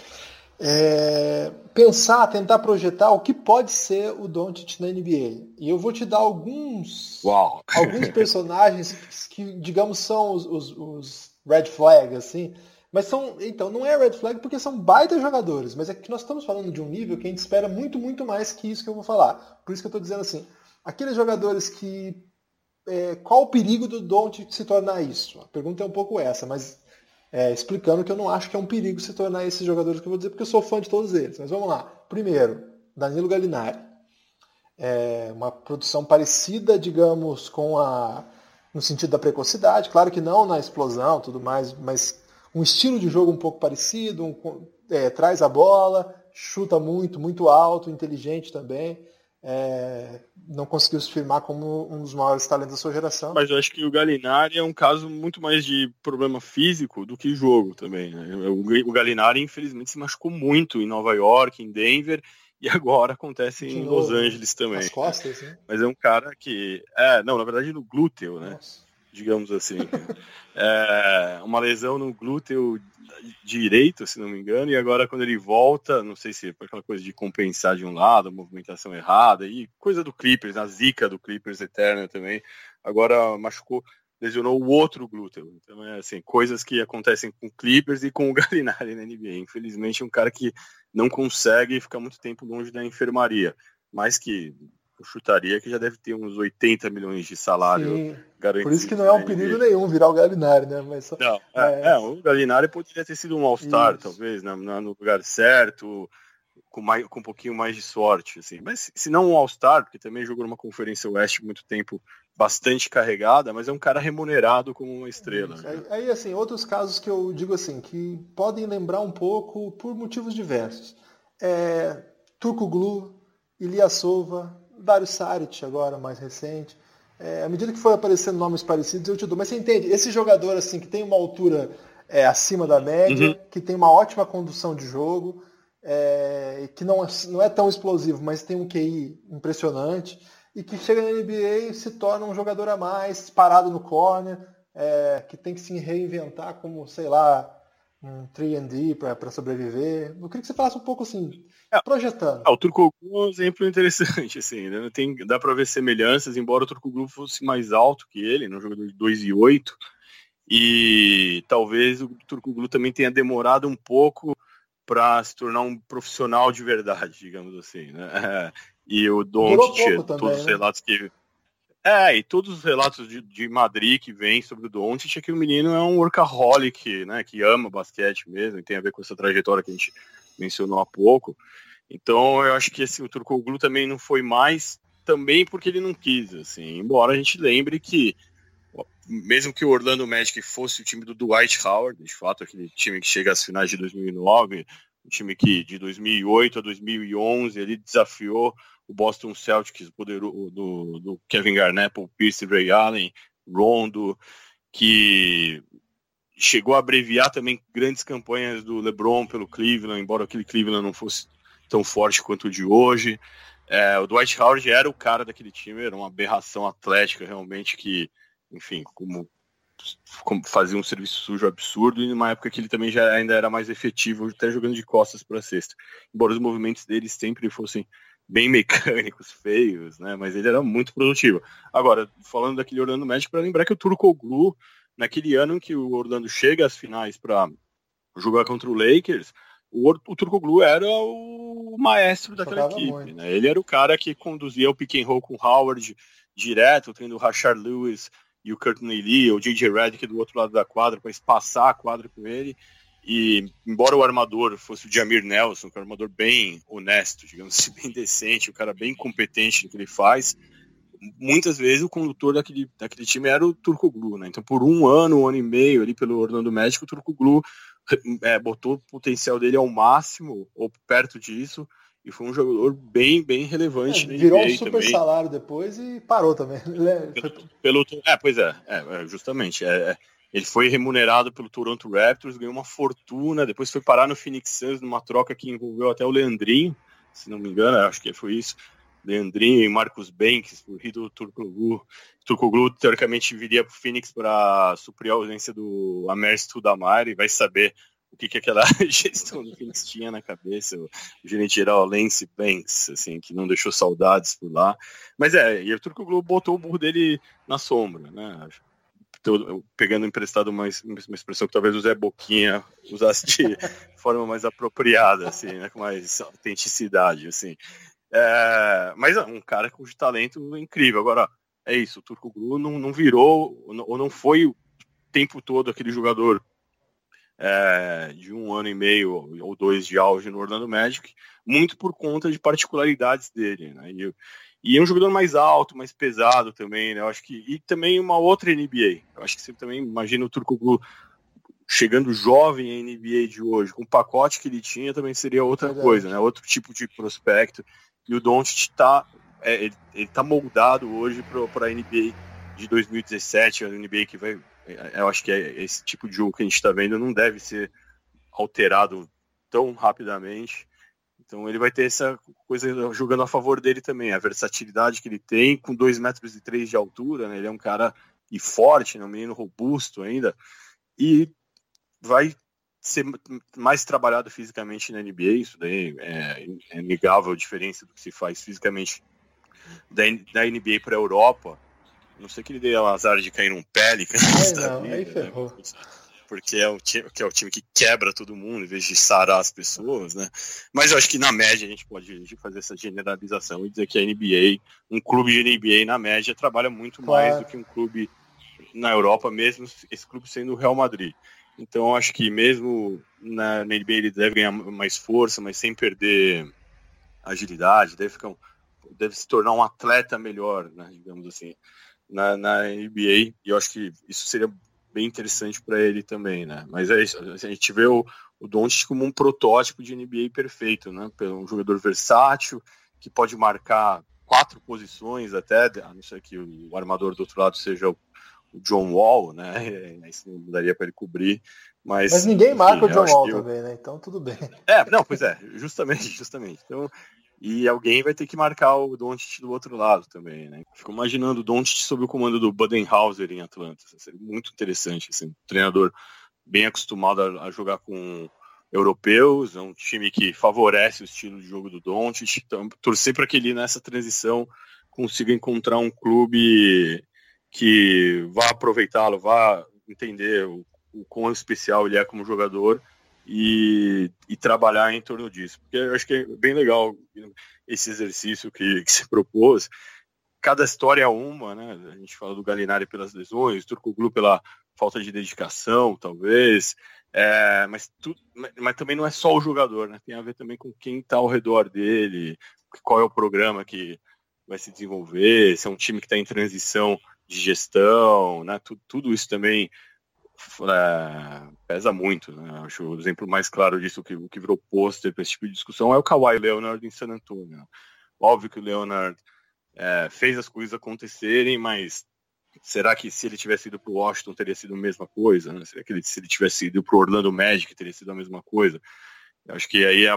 É, pensar, tentar projetar o que pode ser o Doncic na NBA. E eu vou te dar alguns, Uau. alguns personagens que, digamos, são os, os, os red flags, assim, mas são, então, não é red flag porque são baita jogadores, mas é que nós estamos falando de um nível que a gente espera muito, muito mais que isso que eu vou falar. Por isso que eu estou dizendo assim, aqueles jogadores que. É, qual o perigo do Don't se tornar isso? A pergunta é um pouco essa, mas é, explicando que eu não acho que é um perigo se tornar esses jogadores que eu vou dizer, porque eu sou fã de todos eles. Mas vamos lá. Primeiro, Danilo Gallinari. É uma produção parecida, digamos, com a. no sentido da precocidade, claro que não na explosão tudo mais, mas um estilo de jogo um pouco parecido, um, é, traz a bola, chuta muito, muito alto, inteligente também. É, não conseguiu se firmar como um dos maiores talentos da sua geração. Mas eu acho que o Galinari é um caso muito mais de problema físico do que jogo também. Né? O Galinari, infelizmente, se machucou muito em Nova York, em Denver, e agora acontece em Los Angeles também. As costas, né? Mas é um cara que. É, não, na verdade no glúteo, né? Nossa. Digamos assim. é, uma lesão no glúteo direito, se não me engano, e agora quando ele volta, não sei se é por aquela coisa de compensar de um lado, movimentação errada, e coisa do Clippers, a zica do Clippers eterna também, agora machucou, lesionou o outro glúteo. Então é assim, coisas que acontecem com o Clippers e com o Galinari na NBA. Infelizmente um cara que não consegue ficar muito tempo longe da enfermaria, mas que eu chutaria que já deve ter uns 80 milhões de salário Sim. Por isso que não é um perigo nenhum virar o Galinari, né? Mas só, não, é, é, o Galinari poderia ter sido um All-Star, talvez, né? no lugar certo, com, mais, com um pouquinho mais de sorte, assim. Mas se não um All-Star, porque também jogou numa Conferência Oeste muito tempo bastante carregada, mas é um cara remunerado como uma estrela. Né? Aí, aí, assim, outros casos que eu digo assim, que podem lembrar um pouco por motivos diversos. É, Turco Glu, Ilyasova, Dario Saric agora, mais recente. É, à medida que for aparecendo nomes parecidos, eu te dou. Mas você entende, esse jogador assim que tem uma altura é, acima da média, uhum. que tem uma ótima condução de jogo, é, que não, não é tão explosivo, mas tem um QI impressionante, e que chega na NBA e se torna um jogador a mais, parado no corner, é, que tem que se reinventar como, sei lá, um 3D para sobreviver. Eu queria que você falasse um pouco assim, é, projetando. Ah, o Turcoglu é um exemplo interessante, assim, né? Tem, dá para ver semelhanças, embora o Turcoglu fosse mais alto que ele, no né? jogador de 2 e 8, e talvez o Turcoglu também tenha demorado um pouco para se tornar um profissional de verdade, digamos assim, né? E o Doncic, todos os né? relatos que é, e todos os relatos de, de Madrid que vêm sobre o Doncic é que o menino é um workaholic, né, que ama basquete mesmo, e tem a ver com essa trajetória que a gente mencionou há pouco. Então, eu acho que assim, o Turcoglu também não foi mais, também porque ele não quis, assim, embora a gente lembre que mesmo que o Orlando Magic fosse o time do Dwight Howard, de fato, aquele time que chega às finais de 2009, um time que de 2008 a 2011 ele desafiou o Boston Celtics poderoso, do, do Kevin Garnett, Paul Pierce, Ray Allen, Rondo, que chegou a abreviar também grandes campanhas do LeBron pelo Cleveland, embora aquele Cleveland não fosse tão forte quanto o de hoje. É, o Dwight Howard era o cara daquele time, era uma aberração atlética realmente que, enfim, como, como fazia um serviço sujo absurdo e numa época que ele também já ainda era mais efetivo, até jogando de costas para a cesta. Embora os movimentos dele sempre fossem bem mecânicos, feios, né? Mas ele era muito produtivo. Agora, falando daquele Orlando Magic, para lembrar que o Turcoglu, naquele ano em que o Orlando chega às finais para jogar contra o Lakers, o, o Turcoglu era o maestro daquela equipe, né? Ele era o cara que conduzia o pick and roll com Howard direto, tendo o Rashard Lewis e o Courtney Lee, o J.J. Redick do outro lado da quadra para espaçar a quadra com ele. E embora o armador fosse o Jamir Nelson, que é um armador bem honesto, digamos assim, bem decente, o cara bem competente no que ele faz, muitas vezes o condutor daquele, daquele time era o Turco Glu, né? Então por um ano, um ano e meio ali pelo Orlando Magic, o Turco Glu é, botou o potencial dele ao máximo, ou perto disso, e foi um jogador bem, bem relevante. É, virou um super também. salário depois e parou também. Pelo, pelo, é, pois é, é justamente. É, é ele foi remunerado pelo Toronto Raptors, ganhou uma fortuna, depois foi parar no Phoenix Suns numa troca que envolveu até o Leandrinho, se não me engano, acho que foi isso. Leandrinho e Marcos Banks, por Rido Turcoglu. Turcoglu, teoricamente, viria para o Phoenix para suprir a ausência do Amer Studamar e vai saber o que, que aquela gestão do Phoenix tinha na cabeça, o gerente geral Lance Banks, assim, que não deixou saudades por lá. Mas é, e o Turcoglu botou o burro dele na sombra, né? Pegando emprestado uma, uma expressão que talvez o Zé Boquinha usasse de forma mais apropriada, assim, né, com mais autenticidade, assim. É, mas é um cara com talento incrível. Agora, é isso, o Turco Glu não, não virou, ou não foi o tempo todo aquele jogador é, de um ano e meio ou dois de auge no Orlando Magic, muito por conta de particularidades dele. Né? E, e é um jogador mais alto, mais pesado também, né? Eu acho que e também uma outra NBA. Eu acho que você também imagina o Turco Glu chegando jovem em NBA de hoje, com o pacote que ele tinha, também seria outra Verdade. coisa, né? Outro tipo de prospecto. E o Doncic tá é, ele, ele tá moldado hoje para a NBA de 2017, a NBA que vai é, eu acho que é esse tipo de jogo que a gente está vendo não deve ser alterado tão rapidamente. Então ele vai ter essa coisa jogando a favor dele também, a versatilidade que ele tem, com 2 metros e três de altura, né? Ele é um cara e forte, né? um menino robusto ainda, e vai ser mais trabalhado fisicamente na NBA, isso daí é, é negável a diferença do que se faz fisicamente da, da NBA para a Europa. Não sei que ele dê o azar de cair num Pelicans é, não, vida, aí né? ferrou. Né? Porque é o, time, que é o time que quebra todo mundo em vez de sarar as pessoas, né? Mas eu acho que na média a gente pode fazer essa generalização e dizer que a NBA, um clube de NBA na média trabalha muito claro. mais do que um clube na Europa, mesmo esse clube sendo o Real Madrid. Então eu acho que mesmo na, na NBA ele deve ganhar mais força, mas sem perder agilidade, deve ficar um, deve se tornar um atleta melhor, né, digamos assim, na, na NBA. E eu acho que isso seria bem interessante para ele também, né? Mas é isso, a gente vê o, o Doncic como um protótipo de NBA perfeito, né? Um jogador versátil que pode marcar quatro posições até, a não ser que o armador do outro lado seja o, John Wall, né? Isso não daria para ele cobrir. Mas, mas ninguém enfim, marca o John Wall também, né? Então tudo bem. É, não, pois é, justamente, justamente. Então, e alguém vai ter que marcar o Doncic do outro lado também, né? Fico imaginando o Doncic sob o comando do Budenhauser em Atlanta. Seria muito interessante, assim, um treinador bem acostumado a, a, jogar com europeus, é um time que favorece o estilo de jogo do Doncic. Então, torcer para que ele nessa transição consiga encontrar um clube que vá aproveitá-lo, vá entender o, o quão especial ele é como jogador e, e, trabalhar em torno disso. Porque eu acho que é bem legal esse exercício que, que se propôs. Cada história é uma, né? A gente fala do Galinari pelas lesões, Turcoglu pela falta de dedicação, talvez. É, mas, tu, mas também não é só o jogador, né? Tem a ver também com quem está ao redor dele, qual é o programa que vai se desenvolver, se é um time que está em transição de gestão, né? Tudo isso também é, pesa muito. Né? Acho o exemplo mais claro disso, que, que virou pôster para esse tipo de discussão, é o Kawhi Leonard em San Antonio. Óbvio que o Leonard é, fez as coisas acontecerem, mas será que se ele tivesse ido para o Washington teria sido a mesma coisa? Né? Será que ele, se ele tivesse ido para o Orlando Magic teria sido a mesma coisa? Eu acho que aí é,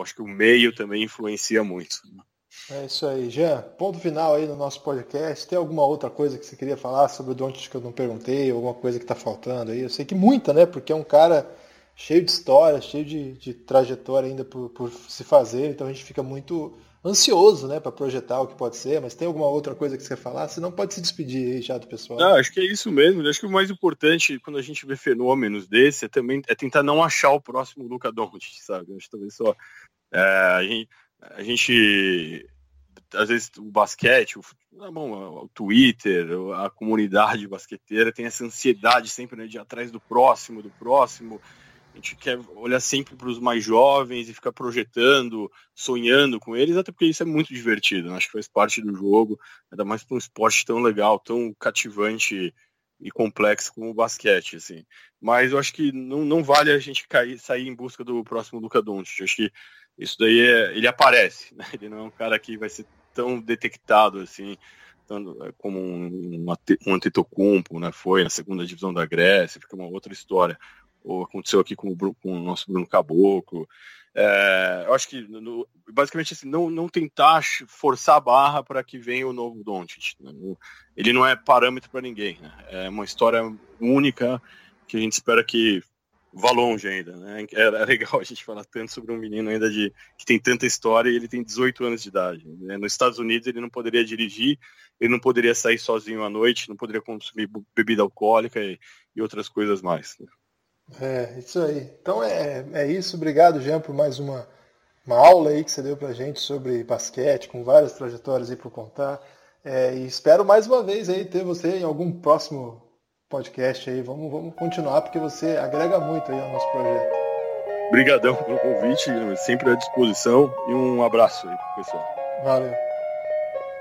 acho que o meio também influencia muito. Né? É isso aí, Jean. Ponto final aí no nosso podcast. Tem alguma outra coisa que você queria falar sobre o Doncic que eu não perguntei? Alguma coisa que está faltando aí? Eu sei que muita, né? Porque é um cara cheio de história, cheio de, de trajetória ainda por, por, se fazer. Então a gente fica muito ansioso, né, para projetar o que pode ser. Mas tem alguma outra coisa que você quer falar? Senão pode se despedir aí já do pessoal. Não, acho que é isso mesmo. Acho que o mais importante quando a gente vê fenômenos desse é também é tentar não achar o próximo Luca Doncic, sabe? Acho que talvez só é, a gente a gente às vezes o basquete, o, bom, o Twitter, a comunidade basqueteira tem essa ansiedade sempre né, de ir atrás do próximo, do próximo. A gente quer olhar sempre para os mais jovens e ficar projetando, sonhando com eles, até porque isso é muito divertido. Né? Acho que faz parte do jogo, ainda mais para um esporte tão legal, tão cativante e complexo como o basquete, assim. Mas eu acho que não, não vale a gente cair, sair em busca do próximo Luca Doncic. Acho que isso daí é, ele aparece, né? Ele não é um cara que vai ser tão detectado assim, tanto, é, como um, um Antetokounmpo, né? Foi na segunda divisão da Grécia, fica uma outra história. Ou aconteceu aqui com o, com o nosso Bruno Caboclo. É, eu acho que no, basicamente assim, não, não tentar forçar a barra para que venha o novo Doncic. Né? Ele não é parâmetro para ninguém. Né? É uma história única que a gente espera que vá longe ainda, né? É, legal a gente falar tanto sobre um menino ainda de que tem tanta história e ele tem 18 anos de idade. Né? Nos Estados Unidos ele não poderia dirigir, ele não poderia sair sozinho à noite, não poderia consumir bebida alcoólica e, e outras coisas mais. Né? É, isso aí. Então é, é isso. Obrigado, Jean, por mais uma, uma aula aí que você deu pra gente sobre basquete, com várias trajetórias aí para contar. É, e espero mais uma vez aí ter você em algum próximo podcast aí. Vamos, vamos continuar, porque você agrega muito aí ao nosso projeto. Obrigadão pelo convite, sempre à disposição e um abraço aí pro pessoal. Valeu.